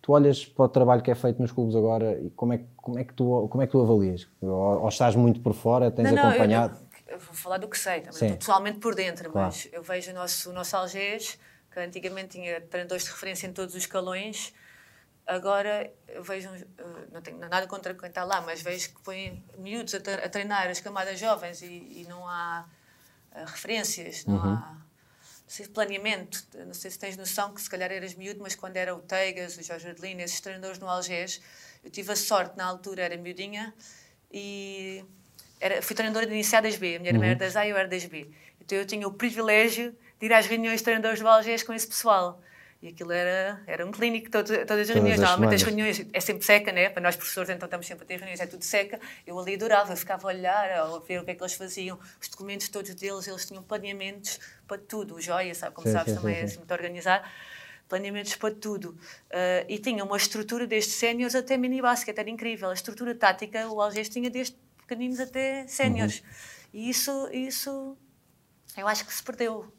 [SPEAKER 2] tu olhas para o trabalho que é feito nos clubes agora e como é, que- como é, que, tu, como é que tu avalias? Ou, ou estás muito por fora, tens
[SPEAKER 3] Não, não,
[SPEAKER 2] acompanhado?
[SPEAKER 3] Eu, eu vou falar do que sei, também estou pessoalmente por dentro,
[SPEAKER 2] Claro.
[SPEAKER 3] mas eu vejo o nosso, o nosso Algés, que antigamente tinha treinadores de referência em todos os escalões, agora vejo, eh, não tenho nada contra quem está lá, mas vejo que põem miúdos a, tre- a treinar as camadas jovens e, e não há referências, não
[SPEAKER 2] Uhum.
[SPEAKER 3] há não planeamento. Não sei se tens noção que se calhar eras miúdo, mas quando era o Teigas, o Jorge Adelino, esses treinadores no Algés, eu tive a sorte, na altura era miudinha, e era, fui treinadora de iniciadas B, a minha irmã era das A e eu era das B. Então eu tinha o privilégio de ir às reuniões de treinadores do Algés com esse pessoal. E aquilo era, era um clínico, todo, todas as reuniões. Normalmente as reuniões é sempre seca, né? Para nós professores, então estamos sempre a ter reuniões, é tudo seca. Eu ali adorava, eu ficava a olhar, a ver o que é que eles faziam, os documentos todos deles, eles tinham planeamentos para tudo. O Joia, sabe, como
[SPEAKER 2] Sim,
[SPEAKER 3] sabes,
[SPEAKER 2] sim,
[SPEAKER 3] também
[SPEAKER 2] sim,
[SPEAKER 3] é
[SPEAKER 2] sim.
[SPEAKER 3] assim muito organizado. Planeamentos para tudo. Ah, e tinha uma estrutura desde séniores até mini-basket, era incrível. A estrutura tática, o Algés tinha desde pequeninos até séniores.
[SPEAKER 2] Uhum.
[SPEAKER 3] E isso, isso eu acho que se perdeu.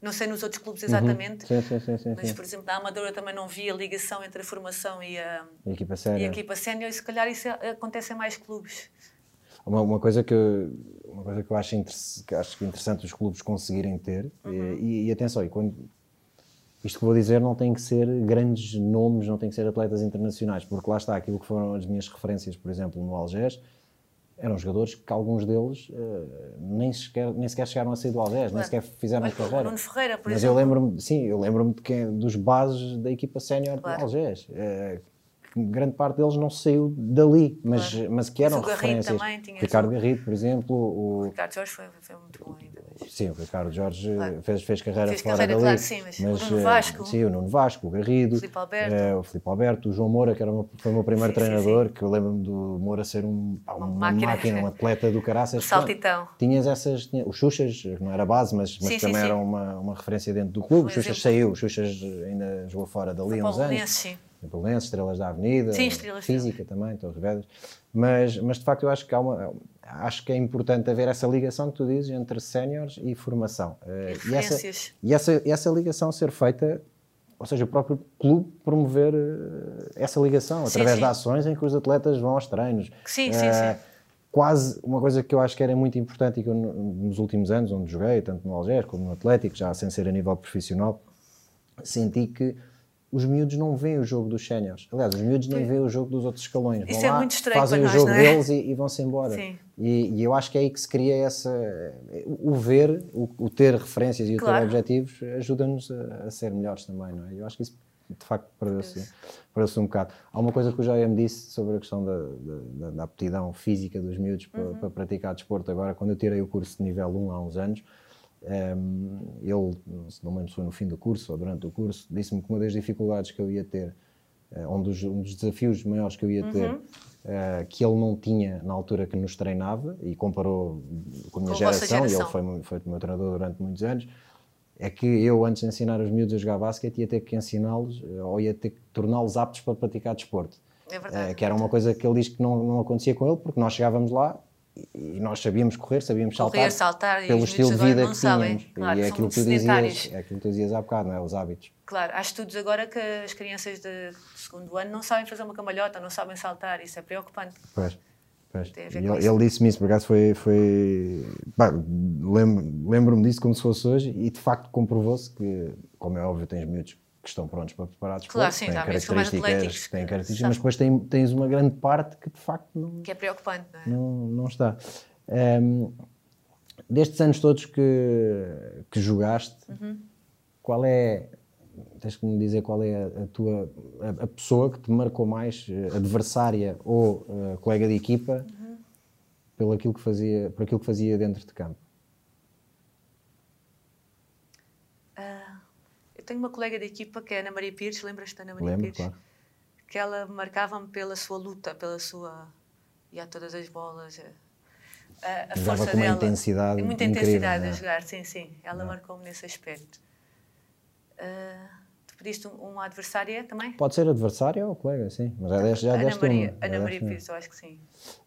[SPEAKER 3] Não sei nos outros clubes exatamente,
[SPEAKER 2] Sim, sim, sim, sim,
[SPEAKER 3] mas, por exemplo, na Amadora também não via ligação entre a formação e a,
[SPEAKER 2] A equipa
[SPEAKER 3] e
[SPEAKER 2] séria.
[SPEAKER 3] a equipa sénior, e se calhar isso acontece em mais clubes.
[SPEAKER 2] uma, uma coisa que uma coisa que eu acho, que acho interessante os clubes conseguirem ter uhum. e, e, atenção, e quando isto que vou dizer não tem que ser grandes nomes, não tem que ser atletas internacionais, porque lá está aquilo que foram as minhas referências, por exemplo, no Algés, eram jogadores que alguns deles uh, nem, sequer, nem sequer chegaram a sair do Algés, nem sequer fizeram Mas, carreira.
[SPEAKER 3] Nuno Ferreira, por
[SPEAKER 2] Mas
[SPEAKER 3] exemplo.
[SPEAKER 2] eu lembro-me, sim, eu lembro-me dos bases da equipa sénior claro. do Algés. Uh, grande parte deles não saiu dali, mas, claro. mas que eram mas o referências.
[SPEAKER 3] Também, tinha
[SPEAKER 2] Ricardo Garrido, por exemplo. O,
[SPEAKER 3] o Ricardo Jorge foi, foi muito bom ainda.
[SPEAKER 2] Sim, o Ricardo Jorge claro. fez, fez carreira
[SPEAKER 3] fez
[SPEAKER 2] fora
[SPEAKER 3] carreira,
[SPEAKER 2] dali.
[SPEAKER 3] Claro, sim, mas, mas, o Nuno Vasco.
[SPEAKER 2] Sim, o Nuno Vasco, o Garrido.
[SPEAKER 3] O Filipe Alberto.
[SPEAKER 2] Eh, o Filipe Alberto, o João Moura, que era foi o meu primeiro sim, treinador, sim, sim. que eu lembro-me do Moura ser um, uma, uma máquina, máquina, um atleta do caraças.
[SPEAKER 3] Um saltitão.
[SPEAKER 2] Tinhas essas, tinha, os Xuxas, não era base, mas, mas também era uma, uma referência dentro do clube. O Xuxas saiu, o Xuxas ainda jogou fora dali uns anos.
[SPEAKER 3] Sim.
[SPEAKER 2] Belenenses, Estrelas da Avenida,
[SPEAKER 3] Sim, Estrelas
[SPEAKER 2] Física também, Torres Vedras. Mas, mas de facto eu acho que há uma, acho que é importante haver essa ligação que tu dizes entre séniores e formação.
[SPEAKER 3] E, e, essa,
[SPEAKER 2] e essa, essa ligação ser feita, ou seja, o próprio clube promover eh, essa ligação sim, através sim. de ações em que os atletas vão aos treinos.
[SPEAKER 3] Sim, uh, sim, sim.
[SPEAKER 2] Quase uma coisa que eu acho que era muito importante e que eu, nos últimos anos, onde joguei, tanto no Algés como no Atlético, já sem ser a nível profissional, senti que os miúdos não veem o jogo dos séniores. Aliás, os miúdos nem veem o jogo dos outros escalões.
[SPEAKER 3] Isso
[SPEAKER 2] vão
[SPEAKER 3] é
[SPEAKER 2] lá,
[SPEAKER 3] muito estranho
[SPEAKER 2] fazem
[SPEAKER 3] para
[SPEAKER 2] o jogo
[SPEAKER 3] é?
[SPEAKER 2] deles e, e vão-se embora.
[SPEAKER 3] Sim.
[SPEAKER 2] E, e, eu acho que é aí que se cria essa. O ver, o, o ter referências e o
[SPEAKER 3] claro.
[SPEAKER 2] ter objetivos ajuda-nos a, a, ser melhores também, não é? Eu acho que isso, de facto, perdeu-se perdeu um bocado. Há uma coisa que o Jair me disse sobre a questão da, da, da aptidão física dos miúdos para,
[SPEAKER 3] Uhum.
[SPEAKER 2] para praticar desporto. Agora, quando eu tirei o curso de nível 1 há uns anos. Ele, se não me se foi no fim do curso ou durante o curso, disse-me que uma das dificuldades que eu ia ter, uh, um, dos, um dos desafios maiores que eu ia ter,
[SPEAKER 3] Uhum.
[SPEAKER 2] uh, que ele não tinha na altura que nos treinava, e comparou com a minha
[SPEAKER 3] Com vossa
[SPEAKER 2] geração, e
[SPEAKER 3] geração.
[SPEAKER 2] ele foi, foi o meu treinador durante muitos anos, é que eu, antes de ensinar os miúdos a jogar basquete, ia ter que ensiná-los, uh, ou ia ter que torná-los aptos para praticar desporto.
[SPEAKER 3] É verdade.
[SPEAKER 2] Uh, que era uma coisa que ele diz que não, não acontecia com ele, porque nós chegávamos lá e nós sabíamos correr, sabíamos
[SPEAKER 3] Correr,
[SPEAKER 2] saltar,
[SPEAKER 3] saltar,
[SPEAKER 2] pelo estilo de vida
[SPEAKER 3] não
[SPEAKER 2] que
[SPEAKER 3] sabem.
[SPEAKER 2] tínhamos.
[SPEAKER 3] Claro,
[SPEAKER 2] e é aquilo que tu dizias, é aquilo que tu dizias há bocado, não é? Os hábitos.
[SPEAKER 3] Claro, há estudos agora que as crianças de segundo ano não sabem fazer uma cambalhota, não sabem saltar, isso é preocupante.
[SPEAKER 2] Pois, ele, ele disse-me isso, por acaso foi. foi Lembro-me disso como se fosse hoje e de facto comprovou-se que, como é óbvio, tens miúdos que estão prontos para preparar desporto,
[SPEAKER 3] Claro, sim,
[SPEAKER 2] têm
[SPEAKER 3] mais
[SPEAKER 2] características, têm características mas depois tem- tens uma grande parte que de facto não,
[SPEAKER 3] Que é preocupante, não é?
[SPEAKER 2] não, não está. Ehm, destes anos todos que, que jogaste,
[SPEAKER 3] Uhum.
[SPEAKER 2] qual é, tens que me dizer qual é a, tua, a, a pessoa que te marcou mais, eh, adversária ou eh, colega de equipa,
[SPEAKER 3] Uhum.
[SPEAKER 2] pelo aquilo que fazia, por aquilo que fazia dentro de campo?
[SPEAKER 3] Ah, eu tenho uma colega de equipa que é a Ana Maria Pires, lembras-te da Ana Maria
[SPEAKER 2] Lembro,
[SPEAKER 3] Pires?
[SPEAKER 2] claro.
[SPEAKER 3] Que ela marcava-me pela sua luta, pela sua. e a todas as bolas. eh, A, a força
[SPEAKER 2] com uma
[SPEAKER 3] dela.
[SPEAKER 2] intensidade
[SPEAKER 3] muita
[SPEAKER 2] incrível,
[SPEAKER 3] intensidade
[SPEAKER 2] não é?
[SPEAKER 3] a jogar, sim, sim. Ela marcou-me nesse aspecto. Ah, tu pediste um- uma adversária também?
[SPEAKER 2] Pode ser adversário ou colega, sim, mas já deste, já
[SPEAKER 3] Ana
[SPEAKER 2] deste
[SPEAKER 3] Maria,
[SPEAKER 2] uma.
[SPEAKER 3] Ana Maria
[SPEAKER 2] uma.
[SPEAKER 3] Pires, eu acho que sim.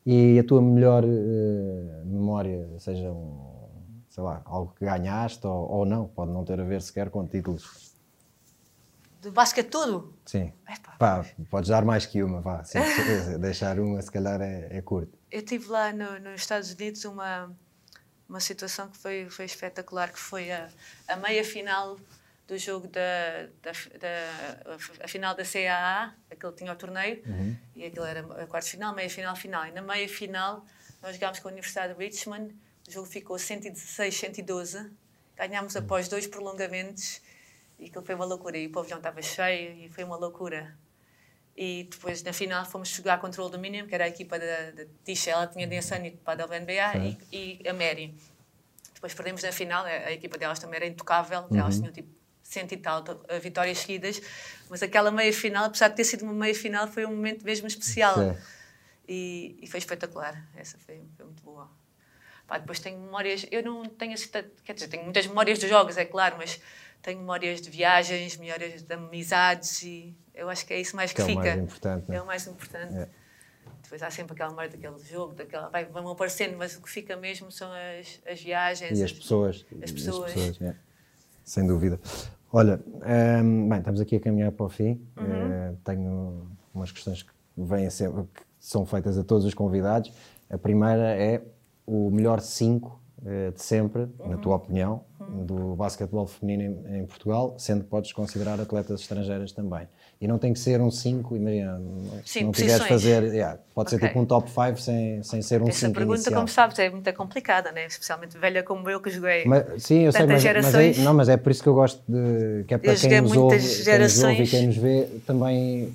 [SPEAKER 2] E a tua melhor eh, memória, seja um, sei lá, algo que ganhaste ou, ou não, pode não ter a ver sequer com títulos.
[SPEAKER 3] De basquete tudo?
[SPEAKER 2] Sim.
[SPEAKER 3] Epá,
[SPEAKER 2] Pá, podes dar mais que uma, vá. Deixar uma, se calhar, é, é curto.
[SPEAKER 3] Eu tive lá no- nos Estados Unidos uma, uma situação que foi, foi espetacular, que foi a, a meia final do jogo da, da, da a final da CAA, aquele tinha o torneio, e aquilo era a quarta final, meia final, final. E na meia final nós jogámos com a Universidade de Richmond, o jogo ficou 116, 112, ganhámos após dois prolongamentos, e aquilo foi uma loucura. E o pavilhão estava cheio, e foi uma loucura. E depois, na final, fomos jogar contra o Dominion, que era a equipa da, da Tisha. Ela tinha de Insane para a WNBA e, e a Mary. Depois perdemos na final, a, equipa delas também era intocável, elas tinham tipo cento e tal eh, vitórias seguidas, mas aquela meia final, apesar de ter sido uma meia final, foi um momento mesmo especial. E, e foi espetacular, essa foi, foi muito boa. Pá, depois tenho memórias, eu não tenho assim, quer dizer, tenho muitas memórias dos jogos, é claro, mas tenho memórias de viagens, memórias de amizades e eu acho que é isso mais que,
[SPEAKER 2] Que é o
[SPEAKER 3] fica.
[SPEAKER 2] mais importante, não é?
[SPEAKER 3] É o mais importante.
[SPEAKER 2] É.
[SPEAKER 3] Depois há sempre aquela memória daquele jogo, daquela, vai, vão aparecendo, mas o que fica mesmo são as, as viagens.
[SPEAKER 2] E as pessoas.
[SPEAKER 3] As
[SPEAKER 2] e
[SPEAKER 3] pessoas.
[SPEAKER 2] é. Sem dúvida. Olha, hum, bem, estamos aqui a caminhar para o fim.
[SPEAKER 3] Uhum.
[SPEAKER 2] Eh, tenho umas questões que vêm sempre, que são feitas a todos os convidados. A primeira é o melhor 5 de sempre, na tua opinião, do basquetebol feminino em, em, Portugal, sendo que podes considerar atletas estrangeiras também. E não tem que ser um 5, imagina,
[SPEAKER 3] Sim,
[SPEAKER 2] se não
[SPEAKER 3] posições.
[SPEAKER 2] quiseres fazer, yeah, pode
[SPEAKER 3] Ok.
[SPEAKER 2] ser tipo um top 5 sem, sem ser um 5
[SPEAKER 3] Essa pergunta,
[SPEAKER 2] inicial.
[SPEAKER 3] como sabes, é muito complicada, né? especialmente velha como eu que joguei.
[SPEAKER 2] Mas, sim, eu sei, mas, mas é,
[SPEAKER 3] gerações.
[SPEAKER 2] não, mas é por isso que eu gosto de que é para
[SPEAKER 3] Eu
[SPEAKER 2] quem nos, ouve, quem nos ouve e
[SPEAKER 3] gerações.
[SPEAKER 2] quem nos vê também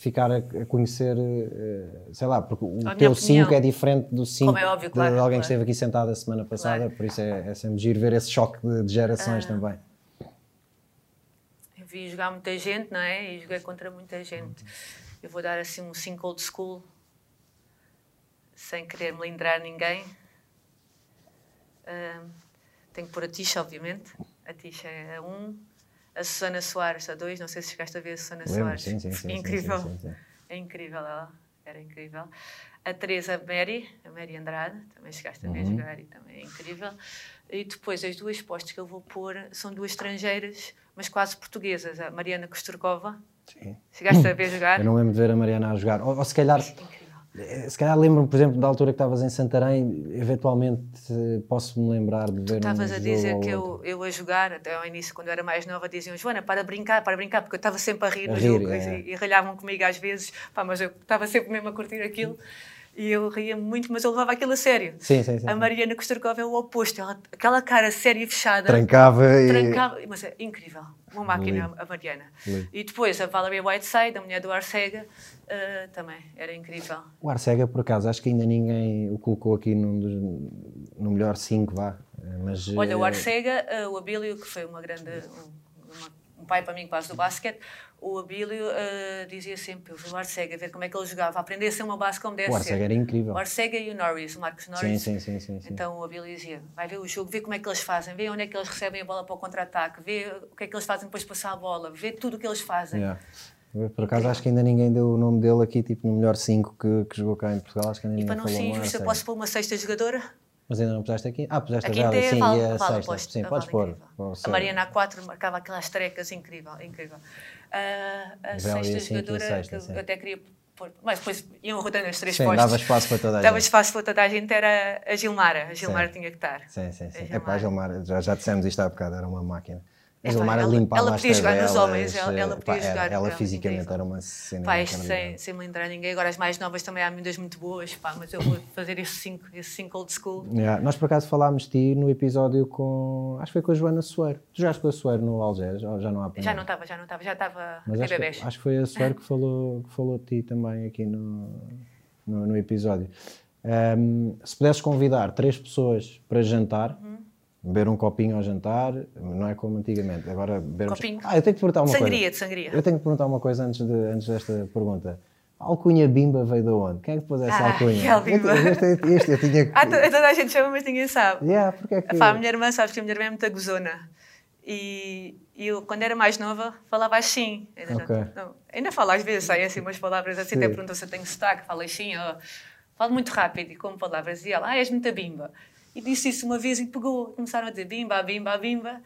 [SPEAKER 2] ficar a, a conhecer, eh, sei lá, porque o
[SPEAKER 3] minha
[SPEAKER 2] teu
[SPEAKER 3] opinião.
[SPEAKER 2] 5 é diferente do 5
[SPEAKER 3] Como é óbvio,
[SPEAKER 2] de
[SPEAKER 3] claro,
[SPEAKER 2] alguém
[SPEAKER 3] claro.
[SPEAKER 2] que esteve aqui sentado a semana passada,
[SPEAKER 3] Claro.
[SPEAKER 2] por isso é, é sempre giro ver esse choque de, de gerações
[SPEAKER 3] Ah.
[SPEAKER 2] também.
[SPEAKER 3] Eu vi jogar muita gente, não é? E joguei contra muita gente. Eu vou dar assim um 5 old school, sem querer melindrar ninguém. Ahm, tenho que pôr a Tisha, obviamente. A Tisha é a 1. Um. A Susana Soares, a 2. Não sei se chegaste a ver a Susana
[SPEAKER 2] Lembro,
[SPEAKER 3] Soares.
[SPEAKER 2] sim, sim, sim,
[SPEAKER 3] incrível. É incrível ela. Era incrível. A Teresa Mary, a Mary Andrade, também chegaste a ver
[SPEAKER 2] Uhum.
[SPEAKER 3] jogar e também é incrível. E depois as duas postas que eu vou pôr são duas estrangeiras, mas quase portuguesas. A Mariana Kosturkova,
[SPEAKER 2] Sim.
[SPEAKER 3] chegaste a ver jogar?
[SPEAKER 2] Eu não lembro de ver a Mariana a jogar. Ou, ou se calhar, se calhar lembro-me, por exemplo, da altura que estavas em Santarém, eventualmente eh, posso-me lembrar de ver um
[SPEAKER 3] Estavas a
[SPEAKER 2] jogo
[SPEAKER 3] dizer que eu, eu a jogar, até ao início, quando eu era mais nova, diziam Joana, para brincar, para brincar, porque eu estava sempre a rir
[SPEAKER 2] A
[SPEAKER 3] no
[SPEAKER 2] rir,
[SPEAKER 3] jogo
[SPEAKER 2] é.
[SPEAKER 3] e, e ralhavam comigo às vezes, pá, mas eu estava sempre mesmo a curtir aquilo e eu ria muito, mas eu levava aquilo a sério.
[SPEAKER 2] Sim, sim, sim.
[SPEAKER 3] A. Mariana Kosturkova é o oposto, ela, aquela cara séria e fechada.
[SPEAKER 2] Trancava e.
[SPEAKER 3] Trancava, mas é incrível, uma máquina
[SPEAKER 2] Lindo.
[SPEAKER 3] a Mariana.
[SPEAKER 2] Lindo.
[SPEAKER 3] E depois a Valerie Whiteside, a mulher do Arcega, eh, também era incrível.
[SPEAKER 2] O Arcega, por acaso, acho que ainda ninguém o colocou aqui dos, no melhor 5, vá. Eh, Mas,
[SPEAKER 3] Olha, o
[SPEAKER 2] eh,
[SPEAKER 3] Arcega, eh, o Abílio, que foi uma grande, um pai para mim quase do basquete, o Abílio eh, dizia sempre, eu Arcega, ver como é que ele jogava, aprender a ser uma base como deve
[SPEAKER 2] O
[SPEAKER 3] ser.
[SPEAKER 2] Arcega era incrível.
[SPEAKER 3] O Arcega e o Norris, o Marcos Norris.
[SPEAKER 2] sim, sim, sim, sim.
[SPEAKER 3] Então o Abílio dizia, vai ver o jogo, vê como é que eles fazem, vê onde é que eles recebem a bola para o contra-ataque, vê o que é que eles fazem depois de passar a bola, vê tudo o que eles fazem.
[SPEAKER 2] Yeah. Por acaso, acho que ainda ninguém deu o nome dele aqui, tipo, no melhor 5 que, que jogou cá em Portugal. Acho que ainda
[SPEAKER 3] E
[SPEAKER 2] ninguém
[SPEAKER 3] para não
[SPEAKER 2] no
[SPEAKER 3] injusto, posso pôr uma sexta jogadora?
[SPEAKER 2] Mas ainda não puseste aqui? Ah, puseste
[SPEAKER 3] A
[SPEAKER 2] a Vela, sim,
[SPEAKER 3] Val,
[SPEAKER 2] e
[SPEAKER 3] a
[SPEAKER 2] sexta.
[SPEAKER 3] aposto.
[SPEAKER 2] Sim,
[SPEAKER 3] A
[SPEAKER 2] podes pôr.
[SPEAKER 3] A Mariana A4 marcava aquelas trecas, incrível, incrível. Ah, a
[SPEAKER 2] Vela
[SPEAKER 3] sexta
[SPEAKER 2] a cinco e a
[SPEAKER 3] jogadora,
[SPEAKER 2] sexta,
[SPEAKER 3] que
[SPEAKER 2] sim.
[SPEAKER 3] eu até queria pôr, mas depois iam rodando as três
[SPEAKER 2] Sim,
[SPEAKER 3] postos.
[SPEAKER 2] dava espaço para toda a
[SPEAKER 3] Dava
[SPEAKER 2] gente.
[SPEAKER 3] espaço para toda a gente, era a Gilmara. A Gilmara
[SPEAKER 2] Sim.
[SPEAKER 3] tinha que estar.
[SPEAKER 2] Sim, sim, sim.
[SPEAKER 3] A
[SPEAKER 2] É pá, a
[SPEAKER 3] Gilmara.
[SPEAKER 2] Gilmar, já, já dissemos isto há bocado, era uma máquina. A
[SPEAKER 3] Epá, ela-
[SPEAKER 2] limpava
[SPEAKER 3] ela podia jogar nos homens, ela- ela podia
[SPEAKER 2] pá,
[SPEAKER 3] jogar,
[SPEAKER 2] Ela, ela fisicamente
[SPEAKER 3] incrível.
[SPEAKER 2] era uma cena
[SPEAKER 3] Pá, isto sem, sem me lembrar ninguém. Agora as mais novas também há muitas muito boas, pá, mas eu vou fazer esse 5 esse cinco old school.
[SPEAKER 2] Yeah, Nós por acaso falámos de ti no episódio com. Acho que foi com a Joana Soeiro. Tu jogaste com a Soeiro no Algés? Já não há
[SPEAKER 3] Já
[SPEAKER 2] problema?
[SPEAKER 3] não estava, já não estava, já estava
[SPEAKER 2] Mas
[SPEAKER 3] em
[SPEAKER 2] acho, que,
[SPEAKER 3] bebés.
[SPEAKER 2] acho que foi a Soeiro que falou, que falou de ti também aqui no, no, no episódio. Ahm, se pudesses convidar três pessoas para jantar,
[SPEAKER 3] Uhum.
[SPEAKER 2] Beber um copinho ao jantar, não é como antigamente. Agora beber um-
[SPEAKER 3] Copinho.
[SPEAKER 2] Ah, eu tenho que perguntar uma
[SPEAKER 3] Sangria,
[SPEAKER 2] coisa.
[SPEAKER 3] de sangria.
[SPEAKER 2] Eu tenho que perguntar uma coisa antes, de, antes desta pergunta. A alcunha Bimba veio de onde? Quem é que pôs essa
[SPEAKER 3] Ah,
[SPEAKER 2] alcunha?
[SPEAKER 3] aquela Bimba.
[SPEAKER 2] Este, este, este eu tinha que.
[SPEAKER 3] Ah, to- toda a gente chama, mas ninguém sabe.
[SPEAKER 2] Yeah, porque é que...
[SPEAKER 3] Pá, a minha irmã, sabes que a minha irmã é muito gozona. E e eu, quando era mais nova, falava assim. Ainda, não-
[SPEAKER 2] Ok.
[SPEAKER 3] não, ainda falo às vezes, saem assim umas palavras assim, até
[SPEAKER 2] Sim.
[SPEAKER 3] perguntam se eu tenho sotaque, falo assim, ó, falo muito rápido e como palavras. E ela, ah, és muita bimba. E disse isso uma vez e pegou. Começaram a dizer bimba, bimba, bimba.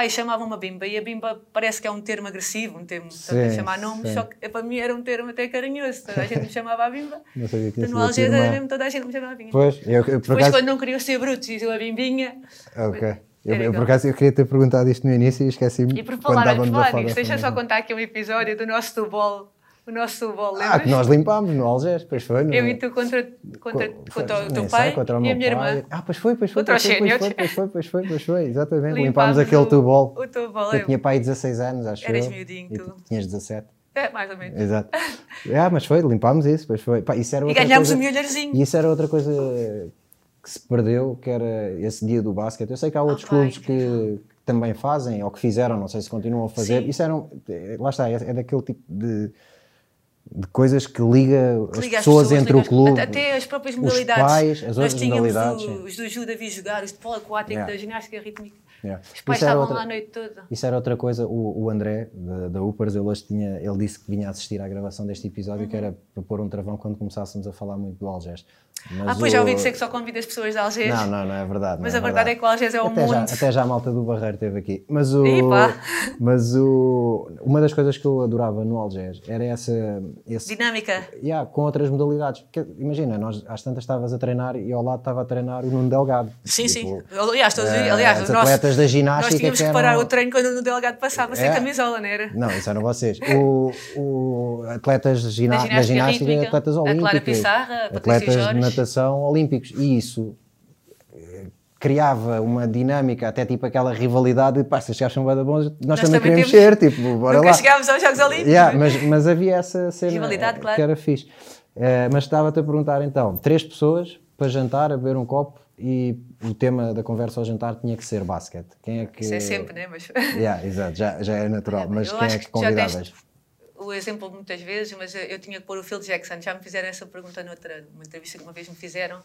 [SPEAKER 3] E chamavam-me bimba. E a bimba parece que é um termo agressivo, um termo de chamar nomes,
[SPEAKER 2] sim.
[SPEAKER 3] só que para mim era um termo até carinhoso. Toda a gente me chamava a bimba.
[SPEAKER 2] Não sabia que
[SPEAKER 3] Então, no Algés era mesmo toda a gente me chamava a bimba.
[SPEAKER 2] Pois, eu, por
[SPEAKER 3] Depois,
[SPEAKER 2] acaso...
[SPEAKER 3] quando não queriam ser brutos, diziam a bimbinha.
[SPEAKER 2] Ok. Eu, eu, por acaso eu queria ter perguntado isto no início e esqueci-me
[SPEAKER 3] E por falar, por
[SPEAKER 2] estávamos a
[SPEAKER 3] falar
[SPEAKER 2] falar
[SPEAKER 3] nisso, deixa só contar aqui um episódio do nosso tubol. O nosso tubol,
[SPEAKER 2] Ah, que nós limpámos no Algés, pois foi. no-
[SPEAKER 3] Eu e tu contra, contra,
[SPEAKER 2] Co-
[SPEAKER 3] contra o teu
[SPEAKER 2] sei,
[SPEAKER 3] pai
[SPEAKER 2] contra o
[SPEAKER 3] e a minha
[SPEAKER 2] pai.
[SPEAKER 3] irmã.
[SPEAKER 2] Ah, pois foi, pois foi.
[SPEAKER 3] Contra
[SPEAKER 2] Pois pois foi, pois foi, pois foi, pois foi, exatamente.
[SPEAKER 3] Limpámos
[SPEAKER 2] Limpámos aquele
[SPEAKER 3] o-
[SPEAKER 2] tubol.
[SPEAKER 3] o tubol,
[SPEAKER 2] Eu
[SPEAKER 3] é.
[SPEAKER 2] tinha pai 16 anos, acho
[SPEAKER 3] Eras
[SPEAKER 2] eu.
[SPEAKER 3] miudinho,
[SPEAKER 2] e
[SPEAKER 3] tu.
[SPEAKER 2] tinhas 17.
[SPEAKER 3] É, mais ou menos.
[SPEAKER 2] Exato. ah, mas foi, limpámos isso, pois foi. Pá, isso era
[SPEAKER 3] E
[SPEAKER 2] outra
[SPEAKER 3] ganhámos
[SPEAKER 2] coisa,
[SPEAKER 3] um milharzinho.
[SPEAKER 2] E isso era outra coisa que se perdeu, que era esse dia do basquete. Eu sei que há outros
[SPEAKER 3] pá,
[SPEAKER 2] clubes que,
[SPEAKER 3] incrível.
[SPEAKER 2] que também fazem, ou que fizeram, não sei se continuam a fazer.
[SPEAKER 3] Sim.
[SPEAKER 2] Isso era, um- é- lá está, é, é daquele tipo de, de coisas que liga as
[SPEAKER 3] Liga as
[SPEAKER 2] pessoas, entre
[SPEAKER 3] liga
[SPEAKER 2] o
[SPEAKER 3] as-
[SPEAKER 2] clube.
[SPEAKER 3] Até as próprias
[SPEAKER 2] os
[SPEAKER 3] modalidades.
[SPEAKER 2] pais, as outras modalidades,
[SPEAKER 3] os do Juda vi jogar, os de polo aquático,
[SPEAKER 2] Yeah.
[SPEAKER 3] da ginástica rítmica.
[SPEAKER 2] Yeah.
[SPEAKER 3] Os pais estavam
[SPEAKER 2] outra-
[SPEAKER 3] lá a noite toda.
[SPEAKER 2] Isso era outra coisa, o, o André da, da Upers, ele hoje tinha, ele disse que vinha assistir à gravação deste episódio, que
[SPEAKER 3] Uhum.
[SPEAKER 2] era para pôr um travão quando começássemos a falar muito do Algés.
[SPEAKER 3] Ah, pois já ouvi dizer que só convida as pessoas de Algés.
[SPEAKER 2] Não, não, não é verdade.
[SPEAKER 3] Mas
[SPEAKER 2] é
[SPEAKER 3] a verdade,
[SPEAKER 2] verdade
[SPEAKER 3] é que o Algés é o
[SPEAKER 2] até
[SPEAKER 3] mundo.
[SPEAKER 2] Já, até já a malta do Barreiro esteve aqui. Mas, o,
[SPEAKER 3] Epa.
[SPEAKER 2] mas o, uma das coisas que eu adorava no Algés era essa. Esse,
[SPEAKER 3] Dinâmica.
[SPEAKER 2] Yeah, com outras modalidades. Porque, imagina, nós às tantas estavas a treinar e ao lado estava a treinar o Nuno Delgado.
[SPEAKER 3] Sim,
[SPEAKER 2] Tipo,
[SPEAKER 3] sim. Aliás, todos,
[SPEAKER 2] eh,
[SPEAKER 3] aliás
[SPEAKER 2] os
[SPEAKER 3] nós,
[SPEAKER 2] atletas da
[SPEAKER 3] nós
[SPEAKER 2] ginástica
[SPEAKER 3] tínhamos
[SPEAKER 2] que
[SPEAKER 3] que parar
[SPEAKER 2] eram-
[SPEAKER 3] o treino quando o delegado passava sem
[SPEAKER 2] É.
[SPEAKER 3] camisola, não era?
[SPEAKER 2] Não, isso eram vocês. O, o atletas
[SPEAKER 3] Da
[SPEAKER 2] da
[SPEAKER 3] ginástica
[SPEAKER 2] ginástica, e
[SPEAKER 3] rítmica,
[SPEAKER 2] atletas
[SPEAKER 3] a Clara
[SPEAKER 2] olímpicos.
[SPEAKER 3] Pissarra, Patrícia
[SPEAKER 2] atletas de
[SPEAKER 3] Jorge.
[SPEAKER 2] Natação olímpicos. E isso eh, criava uma dinâmica, até tipo aquela rivalidade de pá, se estes gajos são bué da bons, nós,
[SPEAKER 3] Nós
[SPEAKER 2] também,
[SPEAKER 3] também
[SPEAKER 2] queremos ser, tipo, bora
[SPEAKER 3] Nunca
[SPEAKER 2] lá.
[SPEAKER 3] chegámos aos Jogos Olímpicos.
[SPEAKER 2] Yeah,
[SPEAKER 3] é?
[SPEAKER 2] mas, mas havia essa cena
[SPEAKER 3] Rivalidade, claro.
[SPEAKER 2] que era fixe. Eh, mas estava-te a perguntar então, três pessoas para jantar, a beber um copo e o tema da conversa ao jantar tinha que ser basquete. Quem é que...
[SPEAKER 3] Isso é sempre, né? Mas...
[SPEAKER 2] Yeah, exato, já, já é natural. mas
[SPEAKER 3] Eu
[SPEAKER 2] quem é que convidavas?
[SPEAKER 3] O exemplo muitas vezes, mas eu, tinha que pôr o Phil Jackson. Já me fizeram essa pergunta noutra uma entrevista que uma vez me fizeram.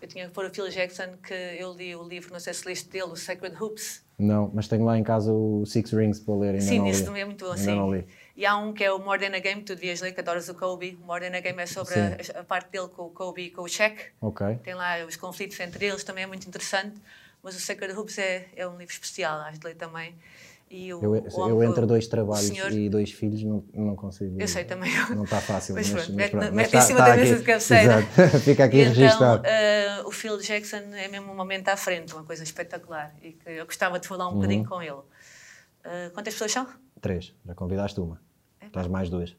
[SPEAKER 3] Eu tinha que pôr o Phil Jackson, que eu li o livro, não sei se leste dele, o Sacred Hoops.
[SPEAKER 2] Não, mas tenho lá em casa o Six Rings para ler, ainda
[SPEAKER 3] Sim, isso também é muito bom,
[SPEAKER 2] Ainda
[SPEAKER 3] sim.
[SPEAKER 2] não li.
[SPEAKER 3] E há um que é o More Than a Game, que tu devias ler, que adoras o Kobe. O More Than a Game é sobre a, a parte dele com o Kobe e com o Shaq.
[SPEAKER 2] Ok.
[SPEAKER 3] Tem lá os conflitos entre eles, também é muito interessante. Mas o Sacred Hoops é, é um livro especial, acho de ler também. E o,
[SPEAKER 2] Eu,
[SPEAKER 3] o
[SPEAKER 2] eu entre dois trabalhos
[SPEAKER 3] senhor-
[SPEAKER 2] e dois filhos não, não consigo.
[SPEAKER 3] Eu sei também.
[SPEAKER 2] Não está fácil.
[SPEAKER 3] Mas
[SPEAKER 2] mas, mas pronto.
[SPEAKER 3] mete em
[SPEAKER 2] tá-
[SPEAKER 3] cima
[SPEAKER 2] tá
[SPEAKER 3] da
[SPEAKER 2] aqui.
[SPEAKER 3] mesa de cabeceira.
[SPEAKER 2] Exato. Fica aqui
[SPEAKER 3] E então,
[SPEAKER 2] registado.
[SPEAKER 3] eh, o Phil Jackson é mesmo um momento à frente, uma coisa espetacular. E que eu gostava de falar um
[SPEAKER 2] Uhum.
[SPEAKER 3] bocadinho com ele. Eh, quantas pessoas são?
[SPEAKER 2] Três, já convidaste uma. Estás mais duas.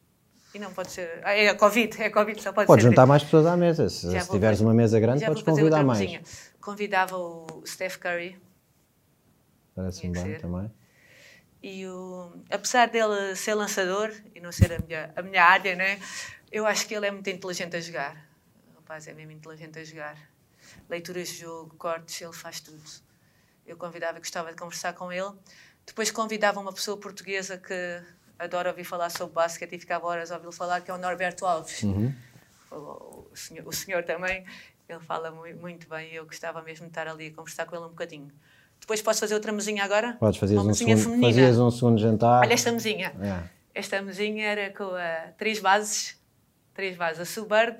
[SPEAKER 3] E não pode ser. Ah, é a Covid, é Covid, só pode
[SPEAKER 2] Podes
[SPEAKER 3] ser.
[SPEAKER 2] juntar mais pessoas à mesa. Se, se tiveres
[SPEAKER 3] fazer-
[SPEAKER 2] uma mesa grande, podes convidar mais.
[SPEAKER 3] mesinha. Convidava o Steph Curry
[SPEAKER 2] Parece-me bem
[SPEAKER 3] ser.
[SPEAKER 2] também.
[SPEAKER 3] E o, apesar dele ser lançador e não ser a minha, a minha área, né? eu acho que ele é muito inteligente a jogar. O rapaz é mesmo inteligente a jogar. Leituras de jogo, cortes, ele faz tudo. Eu convidava e gostava de conversar com ele. Depois convidava uma pessoa portuguesa que adora ouvir falar sobre basquete e ficava horas a ouvi-lo falar, que é o Norberto Alves.
[SPEAKER 2] Uhum.
[SPEAKER 3] O, senhor, o senhor também, ele fala mui- muito bem e eu gostava mesmo de estar ali a conversar com ele um bocadinho. Depois posso fazer outra mesinha agora?
[SPEAKER 2] Podes fazer
[SPEAKER 3] uma
[SPEAKER 2] um,
[SPEAKER 3] mesinha
[SPEAKER 2] segundo,
[SPEAKER 3] feminina.
[SPEAKER 2] fazias um segundo jantar.
[SPEAKER 3] Olha esta mesinha.
[SPEAKER 2] É.
[SPEAKER 3] Esta mesinha era com ah, três bases, três bases, a Suburb,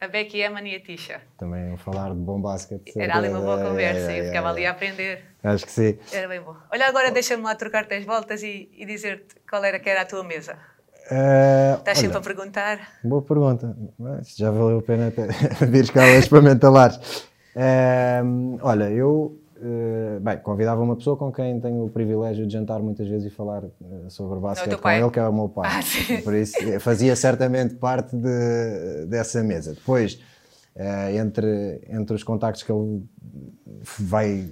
[SPEAKER 3] a Becky Eman e a Tisha.
[SPEAKER 2] Também falar de bom basquete.
[SPEAKER 3] Era ali uma boa
[SPEAKER 2] É,
[SPEAKER 3] conversa
[SPEAKER 2] é,
[SPEAKER 3] e eu
[SPEAKER 2] é,
[SPEAKER 3] ficava
[SPEAKER 2] é.
[SPEAKER 3] ali a aprender.
[SPEAKER 2] Acho que sim.
[SPEAKER 3] Era bem bom. Olha, agora deixa-me lá trocar-te as voltas e, e dizer-te qual era que era a tua mesa.
[SPEAKER 2] Eh,
[SPEAKER 3] Estás sempre a perguntar.
[SPEAKER 2] Boa pergunta. Mas já valeu a pena vires cá hoje para mentalares. Ehm, olha, eu eh, bem, convidava uma pessoa com quem tenho o privilégio de jantar muitas vezes e falar eh, sobre basquete
[SPEAKER 3] teu
[SPEAKER 2] com
[SPEAKER 3] pai?
[SPEAKER 2] ele, que é o meu pai.
[SPEAKER 3] Ah.
[SPEAKER 2] Por isso eh, fazia certamente parte de- dessa mesa. Depois, entre, entre os contactos que ele vai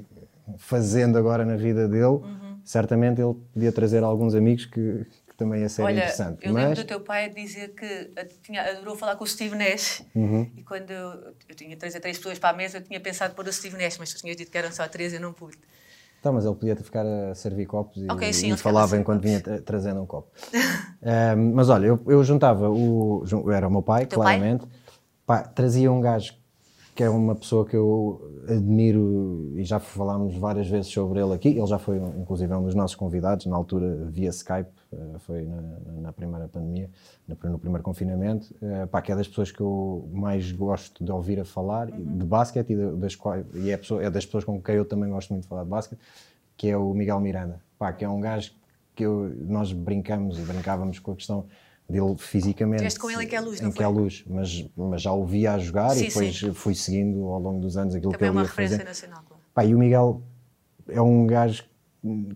[SPEAKER 2] fazendo agora na vida dele,
[SPEAKER 3] Uhum.
[SPEAKER 2] certamente ele podia trazer alguns amigos que também ser
[SPEAKER 3] Olha,
[SPEAKER 2] interessante.
[SPEAKER 3] eu lembro
[SPEAKER 2] Mas
[SPEAKER 3] do teu pai dizer que tinha, adorou falar com o Steve Nash
[SPEAKER 2] Uhum.
[SPEAKER 3] e quando eu, eu tinha três a três pessoas para a mesa, eu tinha pensado pôr o Steve Nash, mas tu tinhas dito que eram só três e eu não pude.
[SPEAKER 2] Tá, mas ele podia ficar a servir copos e,
[SPEAKER 3] Ok, sim,
[SPEAKER 2] e falava enquanto vinha tra- trazendo um copo. Ahm, mas olha, eu, eu juntava o. Era o meu pai,
[SPEAKER 3] Teu pai?
[SPEAKER 2] claramente. Pá, trazia um gajo que é uma pessoa que eu admiro e já falámos várias vezes sobre ele aqui. Ele já foi, um- inclusive, um dos nossos convidados, na altura via Skype, foi na, na primeira pandemia, no primeiro confinamento. Eh, pá, que é das pessoas que eu mais gosto de ouvir a falar e de basquete e, de- das e é, pessoa- é das pessoas com quem eu também gosto muito de falar de basquete, que é o Miguel Miranda. Pá, que é um gajo que eu- nós brincamos e brincávamos com a questão dele fisicamente.
[SPEAKER 3] Estiveste com ele em que é luz, não
[SPEAKER 2] Em que é
[SPEAKER 3] foi?
[SPEAKER 2] luz, mas, mas já o via a jogar
[SPEAKER 3] Sim,
[SPEAKER 2] e depois
[SPEAKER 3] sim.
[SPEAKER 2] fui seguindo ao longo dos anos aquilo
[SPEAKER 3] Também é
[SPEAKER 2] que ele
[SPEAKER 3] uma
[SPEAKER 2] ia
[SPEAKER 3] referência
[SPEAKER 2] fazer.
[SPEAKER 3] nacional, claro.
[SPEAKER 2] Pá, e o Miguel é um gajo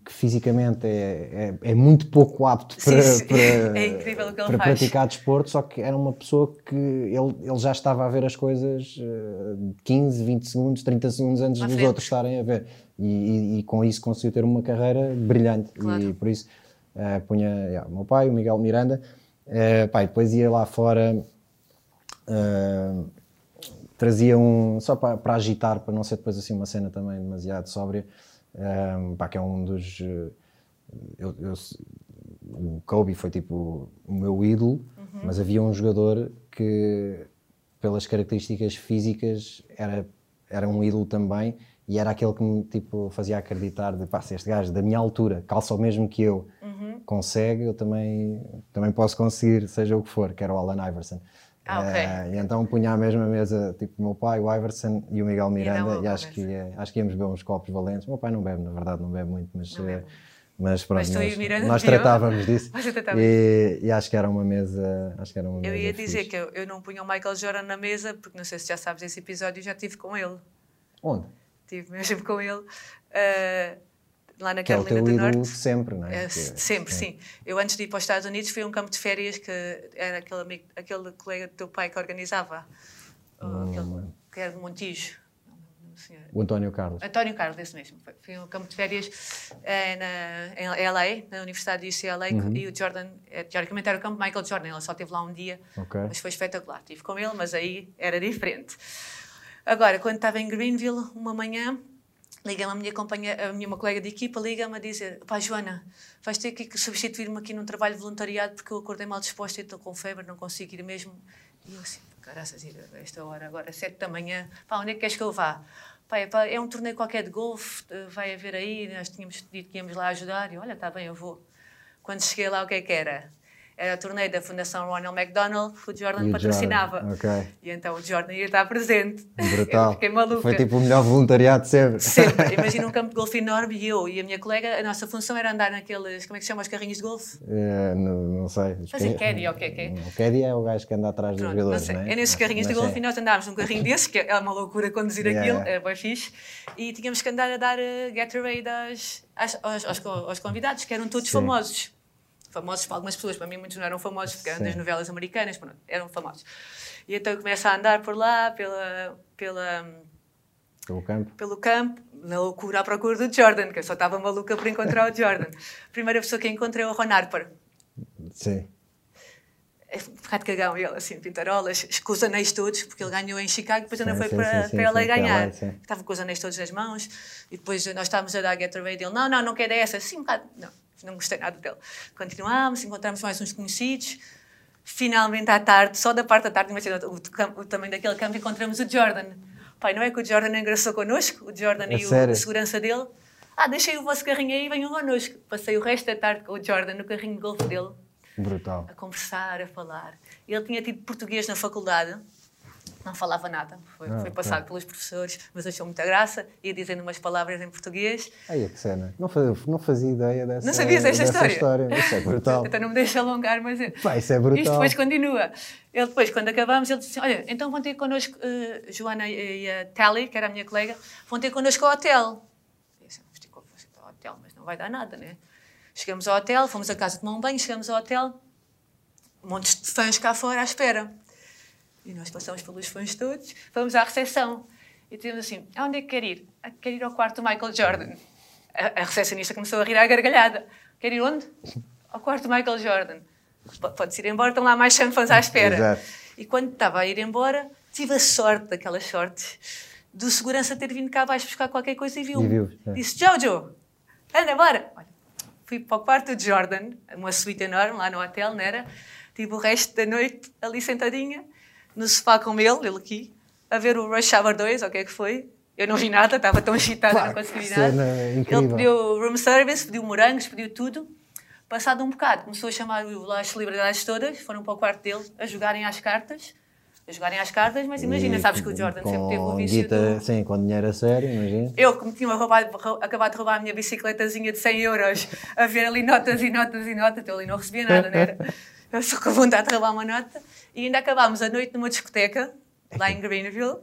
[SPEAKER 2] que fisicamente é, é, é muito pouco apto
[SPEAKER 3] Sim,
[SPEAKER 2] para,
[SPEAKER 3] sim.
[SPEAKER 2] para,
[SPEAKER 3] É
[SPEAKER 2] para praticar desporto, só que era uma pessoa que ele, ele já estava a ver as coisas eh, 15, 20 segundos, 30 segundos antes
[SPEAKER 3] À
[SPEAKER 2] dos
[SPEAKER 3] frente.
[SPEAKER 2] outros estarem a ver. E, e- e com isso conseguiu ter uma carreira brilhante.
[SPEAKER 3] Claro.
[SPEAKER 2] E por isso eh, punha yeah, o meu pai, o Miguel Miranda, eh, pá, e depois ia lá fora. eh, trazia um só para, para agitar, para não ser depois assim uma cena também demasiado sóbria, um, pá, que é um dos eh, eu- eu- o Kobe foi tipo o meu ídolo, mas havia um jogador que pelas características físicas era era um ídolo também e era aquele que me tipo fazia acreditar de pá, se este gajo da minha altura calça o mesmo que eu consegue, eu também também posso conseguir, seja o que for, que era o Allen Iverson.
[SPEAKER 3] Ah, ok.
[SPEAKER 2] Eh, e então punha à mesma mesa, tipo, o meu pai, o Iverson e o Miguel Miranda,
[SPEAKER 3] uma
[SPEAKER 2] e acho que, ia- acho que íamos beber uns copos valentes. O meu pai não bebe, na verdade, não bebe muito, mas,
[SPEAKER 3] bebe.
[SPEAKER 2] mas pronto,
[SPEAKER 3] Mas e
[SPEAKER 2] nós, nós
[SPEAKER 3] bebiam?
[SPEAKER 2] tratávamos disso.
[SPEAKER 3] Vocês tratavam
[SPEAKER 2] E, e acho que era uma mesa, acho que era uma
[SPEAKER 3] Eu ia dizer
[SPEAKER 2] fixe.
[SPEAKER 3] que eu, eu não punha o Michael Jordan na mesa, porque não sei se já sabes esse episódio, eu já estive com ele.
[SPEAKER 2] Onde?
[SPEAKER 3] Estive mesmo com ele. ah, lá na
[SPEAKER 2] Que é o
[SPEAKER 3] Carolina
[SPEAKER 2] teu
[SPEAKER 3] do Norte.
[SPEAKER 2] sempre, não é?
[SPEAKER 3] É,
[SPEAKER 2] Que-
[SPEAKER 3] sempre, sim. Eu antes de ir para os Estados Unidos fui a um campo de férias que era aquele, amigo, aquele colega do teu pai que organizava. Ou aquele, que era de Montijo.
[SPEAKER 2] O António Carlos.
[SPEAKER 3] António Carlos, esse mesmo. Foi- Fui a um campo de férias eh, na, em LA, na Universidade de UCLA, e o Jordan, eh, teoricamente era o campo Michael Jordan, ele só esteve lá um dia,
[SPEAKER 2] Ok.
[SPEAKER 3] mas foi espetacular. Estive com ele, mas aí era diferente. Agora, quando estava em Greenville, uma manhã, liga-me a minha, companhia, a minha uma colega de equipa, liga-me a dizer: Pá, Joana, vais ter que substituir-me aqui num trabalho voluntariado porque eu acordei mal disposta e estou com febre, não consigo ir mesmo. E eu assim, caraças, ir a esta hora, agora, sete da manhã, pá, onde é que queres que eu vá? Pá, é, pá, é um torneio qualquer de golfe, vai haver aí, nós tínhamos dito que íamos lá ajudar. E olha, está bem, eu vou. Quando cheguei lá, o que é que era? Era o torneio da Fundação Ronald McDonald, que o Jordan
[SPEAKER 2] E
[SPEAKER 3] patrocinava.
[SPEAKER 2] Jordan, ok.
[SPEAKER 3] E então o Jordan ia estar presente.
[SPEAKER 2] Brutal.
[SPEAKER 3] Eu fiquei maluca.
[SPEAKER 2] Foi tipo o melhor voluntariado de sempre.
[SPEAKER 3] Sempre. Imagina um campo de golfe enorme e eu e a minha colega, a nossa função era andar naqueles, como é que se chama, os carrinhos de golfe?
[SPEAKER 2] Eh, não, não sei.
[SPEAKER 3] Fazer caddy, ou o que é que é?
[SPEAKER 2] O caddy é o gajo que anda atrás dos
[SPEAKER 3] Pronto, não
[SPEAKER 2] jogadores,
[SPEAKER 3] sei.
[SPEAKER 2] não é?
[SPEAKER 3] É nesses carrinhos de
[SPEAKER 2] Mas
[SPEAKER 3] golfe
[SPEAKER 2] é.
[SPEAKER 3] e nós andávamos num carrinho desses, que é uma loucura conduzir
[SPEAKER 2] Yeah,
[SPEAKER 3] aquilo, era bem fixe, e tínhamos que andar a dar uh, Gatorade às, às, aos, aos, aos convidados, que eram todos
[SPEAKER 2] Sim.
[SPEAKER 3] famosos. Famosos para algumas pessoas, para mim muitos não eram famosos, porque eram
[SPEAKER 2] Sim.
[SPEAKER 3] das novelas americanas, pronto, eram famosos. E então eu começo a andar por lá, pela, pela,
[SPEAKER 2] Pelo campo.
[SPEAKER 3] pelo campo, na loucura à procura do Jordan, que eu só estava maluca por encontrar o Jordan. A primeira pessoa que encontrei é o Ron Harper.
[SPEAKER 2] Sim.
[SPEAKER 3] É um bocado cagão ele, assim, pintarolas, com os anéis todos, porque ele ganhou em Chicago, depois ainda
[SPEAKER 2] Sim,
[SPEAKER 3] foi
[SPEAKER 2] sim,
[SPEAKER 3] para,
[SPEAKER 2] sim, sim,
[SPEAKER 3] para
[SPEAKER 2] sim, para
[SPEAKER 3] ganhar.
[SPEAKER 2] Sim.
[SPEAKER 3] Estava com os anéis todos nas mãos, e depois nós estávamos a dar Gatorade, ele, não, não, não quero essa, sim, um bocado, não, não gostei nada dele. Continuámos, encontramos mais uns conhecidos, finalmente à tarde, só da parte da tarde, imagina o, campo- o tamanho daquele campo, encontramos o Jordan. Pai, não é que o Jordan engraçou connosco, o Jordan
[SPEAKER 2] É
[SPEAKER 3] e o,
[SPEAKER 2] sério?
[SPEAKER 3] a segurança dele, ah, deixei o vosso carrinho aí e venham connosco. Passei o resto da tarde com o Jordan no carrinho de golfe dele,
[SPEAKER 2] Brutal.
[SPEAKER 3] a conversar, a falar. Ele tinha tido português na faculdade, não falava nada, foi,
[SPEAKER 2] Ah,
[SPEAKER 3] foi passado pelos professores, mas achou muita graça, ia dizendo umas palavras em português.
[SPEAKER 2] Aí que cena. Não fazia, não fazia ideia dessa,
[SPEAKER 3] Não sabias esta
[SPEAKER 2] dessa
[SPEAKER 3] história?
[SPEAKER 2] Isso é brutal.
[SPEAKER 3] Então não me deixa alongar, mas é-
[SPEAKER 2] Pá, isso é brutal.
[SPEAKER 3] isto depois continua. Ele depois, quando acabamos, ele disse: Olha, então vão ter connosco, eh, Joana e a Tally, que era a minha colega, vão ter connosco ao hotel. Eu disse: Vamos ter ao hotel, mas não vai dar nada, né? Chegamos ao hotel, fomos a casa tomar um banho, chegamos ao hotel, montes de fãs cá fora à espera. E nós passamos pelos fãs todos, fomos à recepção. E dizemos assim: aonde é que quer ir? "Ah, Quer ir ao quarto do Michael Jordan. A, a recepcionista começou a rir à gargalhada. Quer ir onde? Ao quarto do Michael Jordan. "P- Pode-se ir embora, estão lá mais 100 fãs à espera.
[SPEAKER 2] Exato.
[SPEAKER 3] E quando estava a ir embora, tive a sorte, daquelas sortes, do segurança ter vindo cá abaixo buscar qualquer coisa e viu-me.
[SPEAKER 2] Viu, é.
[SPEAKER 3] Disse: Jojo, anda, bora. Olha, fui para o quarto de Jordan, uma suíte enorme lá no hotel, não era? Tive o resto da noite ali sentadinha, no sofá com ele, ele aqui, a ver o Rush Hour 2, ou o que é que foi. Eu não vi nada, estava tão excitada,
[SPEAKER 2] Pá,
[SPEAKER 3] não consegui nada. Ele pediu room service, pediu morangos, pediu tudo. Passado um bocado, começou a chamar lá as celebridades todas, foram para o quarto dele a jogarem às cartas. A jogarem às cartas, mas imagina,
[SPEAKER 2] E
[SPEAKER 3] sabes que o Jordan sempre teve o vício
[SPEAKER 2] guita-
[SPEAKER 3] do...
[SPEAKER 2] Sim, com dinheiro a sério, imagina.
[SPEAKER 3] Eu, me tinha roubado, rou- acabado de roubar a minha bicicletazinha de 100 euros, a ver ali notas e notas e notas, eu ali não recebia nada, não era? Eu só com vontade de roubar uma nota. E ainda acabámos a noite numa discoteca, lá em Greenville.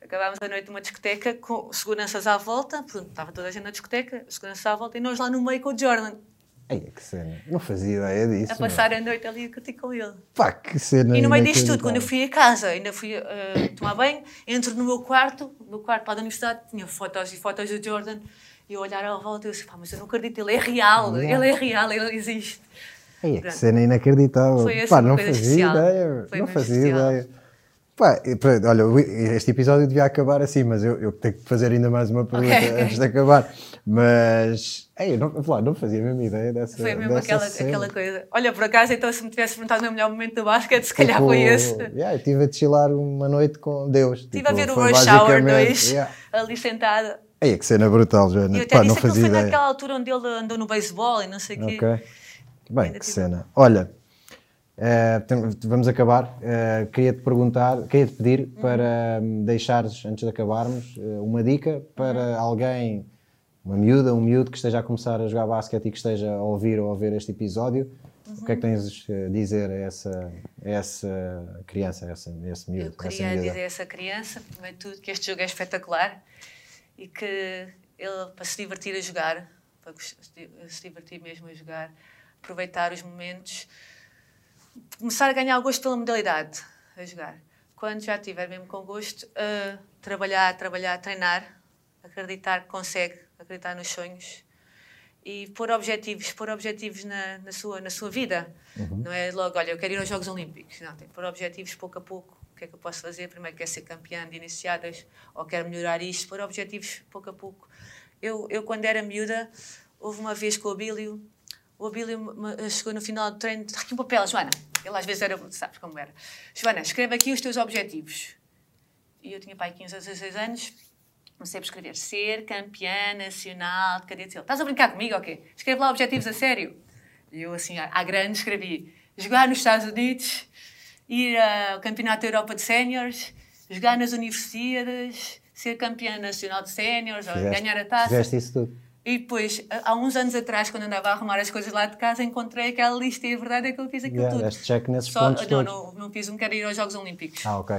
[SPEAKER 3] Acabámos a noite numa discoteca com seguranças à volta, pronto, estava toda a gente na discoteca, seguranças à volta, e nós lá no meio com o Jordan,
[SPEAKER 2] Ai, que cena. Não fazia ideia disso.
[SPEAKER 3] a passar a noite ali a curtir com ele.
[SPEAKER 2] Pá, que cena.
[SPEAKER 3] E no meio disto tudo, quando eu fui a casa, ainda fui eh, tomar banho, entro no meu quarto, no meu quarto lá da universidade, tinha fotos e fotos do Jordan, e eu olhar à volta e eu disse, pá, mas eu não acredito, ele é real,
[SPEAKER 2] Yeah.
[SPEAKER 3] ele é real, ele existe.
[SPEAKER 2] Ai, que
[SPEAKER 3] Pronto.
[SPEAKER 2] cena inacreditável.
[SPEAKER 3] Foi assim
[SPEAKER 2] Pá, não fazia
[SPEAKER 3] especial.
[SPEAKER 2] ideia.
[SPEAKER 3] Foi
[SPEAKER 2] não fazia
[SPEAKER 3] especial.
[SPEAKER 2] ideia. Pá, olha, este episódio devia acabar assim, mas eu, eu tenho que fazer ainda mais uma pergunta
[SPEAKER 3] Ok.
[SPEAKER 2] antes de acabar. Mas, ei, não, lá, não fazia a mesma ideia dessa.
[SPEAKER 3] Foi mesmo
[SPEAKER 2] dessa
[SPEAKER 3] aquela,
[SPEAKER 2] cena.
[SPEAKER 3] aquela coisa. Olha, por acaso, então se me tivesse perguntado o meu melhor momento do basquete, se calhar
[SPEAKER 2] Tipo,
[SPEAKER 3] foi esse.
[SPEAKER 2] Yeah, eu estive a chilar uma noite com Deus.
[SPEAKER 3] Estive
[SPEAKER 2] tipo,
[SPEAKER 3] a ver o Rush Hour
[SPEAKER 2] basicamente-
[SPEAKER 3] 2,
[SPEAKER 2] Yeah.
[SPEAKER 3] ali sentada.
[SPEAKER 2] Ei, que cena brutal, Joana.
[SPEAKER 3] Eu até
[SPEAKER 2] Pá, não
[SPEAKER 3] disse que
[SPEAKER 2] fazia
[SPEAKER 3] foi
[SPEAKER 2] ideia.
[SPEAKER 3] naquela altura onde ele andou no beisebol e não sei o quê.
[SPEAKER 2] Bem, que cena. Olha, Uh, tem- vamos acabar. Uh, queria-te perguntar, queria-te pedir para hum, deixares, antes de acabarmos, uh, uma dica para alguém, uma miúda, um miúdo que esteja a começar a jogar basquete e que esteja a ouvir ou a ver este episódio. O que é que tens a dizer a essa, a essa criança, a essa, a esse miúdo?
[SPEAKER 3] Eu
[SPEAKER 2] essa
[SPEAKER 3] queria
[SPEAKER 2] miúda?
[SPEAKER 3] dizer a essa criança, primeiro de tudo, que este jogo é espetacular e que ele, para se divertir a jogar, para se divertir mesmo a jogar, aproveitar os momentos, começar a ganhar gosto pela modalidade, a jogar. Quando já tiver mesmo com gosto, a trabalhar, trabalhar, treinar, acreditar que consegue, acreditar nos sonhos e pôr objetivos, pôr objetivos na, na, sua, na sua vida. Não é logo, olha, eu quero ir aos Jogos Olímpicos. Não, tem que pôr objetivos pouco a pouco. O que é que eu posso fazer? Primeiro quero ser campeã de iniciadas ou quero melhorar isto. Pôr objetivos pouco a pouco. Eu, eu quando era miúda, houve uma vez com o Abílio, o Abílio me- chegou no final do treino, está aqui um papel, Joana. Ele às vezes era, sabes como era. Joana, escreve aqui os teus objetivos. E eu tinha pai 15 a 16 anos, comecei por escrever ser campeã nacional de cadetes. Ele, estás a brincar comigo ou quê? Escreve lá objetivos a sério. E eu, assim, à grande, escrevi jogar nos Estados Unidos, ir ao Campeonato da Europa de Séniores, jogar nas universidades, ser campeã nacional de séniores, ganhar a taça.
[SPEAKER 2] Fizeste isso tudo.
[SPEAKER 3] E depois, há uns anos atrás, quando andava a arrumar as coisas lá de casa, encontrei aquela lista e a verdade é que eu fiz aquilo
[SPEAKER 2] Yeah,
[SPEAKER 3] tudo.
[SPEAKER 2] check nesses
[SPEAKER 3] Só-
[SPEAKER 2] pontos
[SPEAKER 3] não, não, não fiz um quero ir aos Jogos Olímpicos.
[SPEAKER 2] Ah, ok.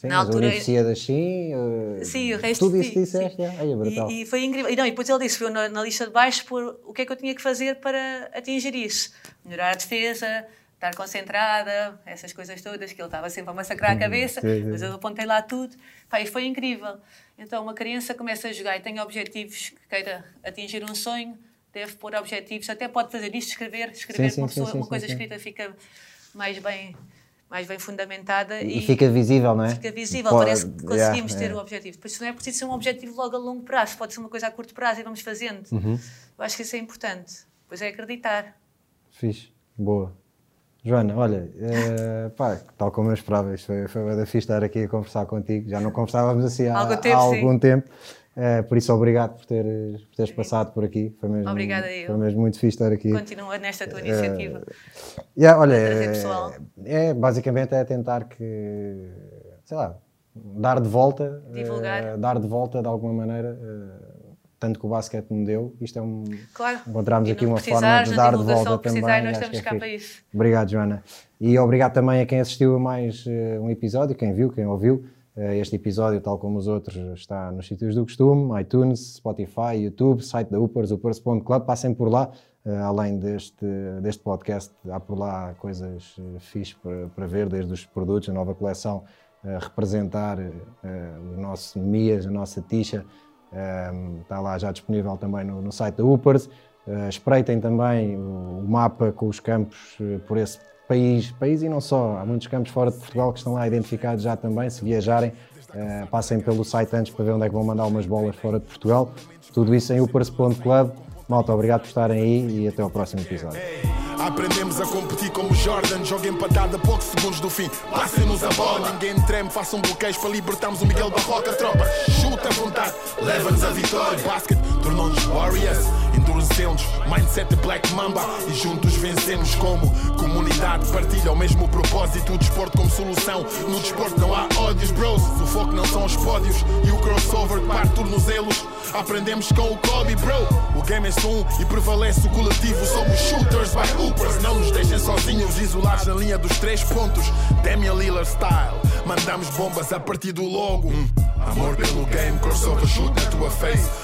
[SPEAKER 2] Sim,
[SPEAKER 3] Na altura-
[SPEAKER 2] a Universidade sim, uh,
[SPEAKER 3] Sim, o resto
[SPEAKER 2] tudo isso
[SPEAKER 3] sim,
[SPEAKER 2] disseste,
[SPEAKER 3] sim.
[SPEAKER 2] Ai, é brutal.
[SPEAKER 3] E, e foi incrível. E, não, e depois ele disse, foi na, na lista de baixo, por o que é que eu tinha que fazer para atingir isso. Melhorar a defesa, estar concentrada, essas coisas todas, que ele estava sempre a massacrar a cabeça,
[SPEAKER 2] sim, sim.
[SPEAKER 3] mas eu apontei lá tudo. Pá, e foi incrível. Então, uma criança começa a jogar e tem objetivos que queira atingir um sonho, deve pôr objetivos, até pode fazer isto, escrever, escrever
[SPEAKER 2] sim,
[SPEAKER 3] uma, pessoa, uma coisa escrita fica mais bem, mais bem fundamentada.
[SPEAKER 2] E fica visível, não é?
[SPEAKER 3] Fica visível,
[SPEAKER 2] Pode-
[SPEAKER 3] parece que
[SPEAKER 2] yeah,
[SPEAKER 3] conseguimos ter
[SPEAKER 2] yeah.
[SPEAKER 3] o objetivo. Depois não é preciso ser um objetivo logo a longo prazo, pode ser uma coisa a curto prazo e vamos fazendo.
[SPEAKER 2] Uhum.
[SPEAKER 3] Eu acho que isso é importante. Depois é acreditar.
[SPEAKER 2] Fixe, boa. Joana, olha, eh, pá, tal como eu esperava, isto foi, foi da fixe estar aqui a conversar contigo. Já não conversávamos assim há,
[SPEAKER 3] Algum
[SPEAKER 2] há
[SPEAKER 3] tempo, sim.
[SPEAKER 2] algum tempo. Eh, por isso, obrigado por teres, por teres passado por aqui. Foi mesmo,
[SPEAKER 3] Obrigada eu.
[SPEAKER 2] Foi mesmo muito fixe estar aqui.
[SPEAKER 3] Continua nesta tua iniciativa.
[SPEAKER 2] Yeah, olha, é, é, basicamente é tentar que, sei lá, dar de volta,
[SPEAKER 3] Divulgar.
[SPEAKER 2] eh, dar de volta de alguma maneira, eh, tanto que o basquete me deu. Isto é um.
[SPEAKER 3] Claro.
[SPEAKER 2] Encontramos aqui uma forma de dar de volta
[SPEAKER 3] precisar,
[SPEAKER 2] também.
[SPEAKER 3] nós estamos
[SPEAKER 2] é
[SPEAKER 3] para isso.
[SPEAKER 2] Obrigado, Joana. E obrigado também a quem assistiu a mais eh, um episódio, quem viu, quem ouviu. Eh, este episódio, tal como os outros, está nos sítios do costume, iTunes, Spotify, YouTube, site da Upers, upers.club. Passem por lá. Eh, além deste, deste podcast, há por lá coisas fixe para, para ver, desde os produtos, a nova coleção, a representar o nosso Mias, a nossa Tisha. Está lá já disponível também no, no site da Upers. Uh, espreitem também o, o mapa com os campos uh, por esse país, país e não só. Há muitos campos fora de Portugal que estão lá identificados já também. Se viajarem, uh, passem pelo site antes para ver onde é que vão mandar umas bolas fora de Portugal. Tudo isso em upers.club. Malta, obrigado por estarem aí e até ao próximo episódio.
[SPEAKER 1] Aprendemos a competir como Jordan, joga empatada a poucos segundos do fim. Passem-nos a bola, ninguém treme, façam bloqueios para libertarmos o Miguel Barroca. Tropa, chuta à vontade, leva-nos a vitória. Basket tornou-nos Warriors, endurecemos, mindset Black Mamba e juntos vencemos como comunidade. Partilha o mesmo propósito, o desporto como solução. No desporto não há ódios, bros. O foco não são os pódios e o crossover parte tornozelos. Aprendemos com o Kobe, bro. O game é um e prevalece o coletivo. Somos shooters by Hoopers. Não nos deixem sozinhos, isolados na linha dos três pontos. Damian Lillard style. Mandamos bombas a partir do logo. Hum. Amor pelo game, crossover shoot na tua face.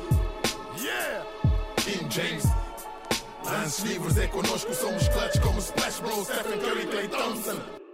[SPEAKER 1] Lances livres é connosco, somos clutch como Splash Bros, Stephen Curry, Clay Thompson.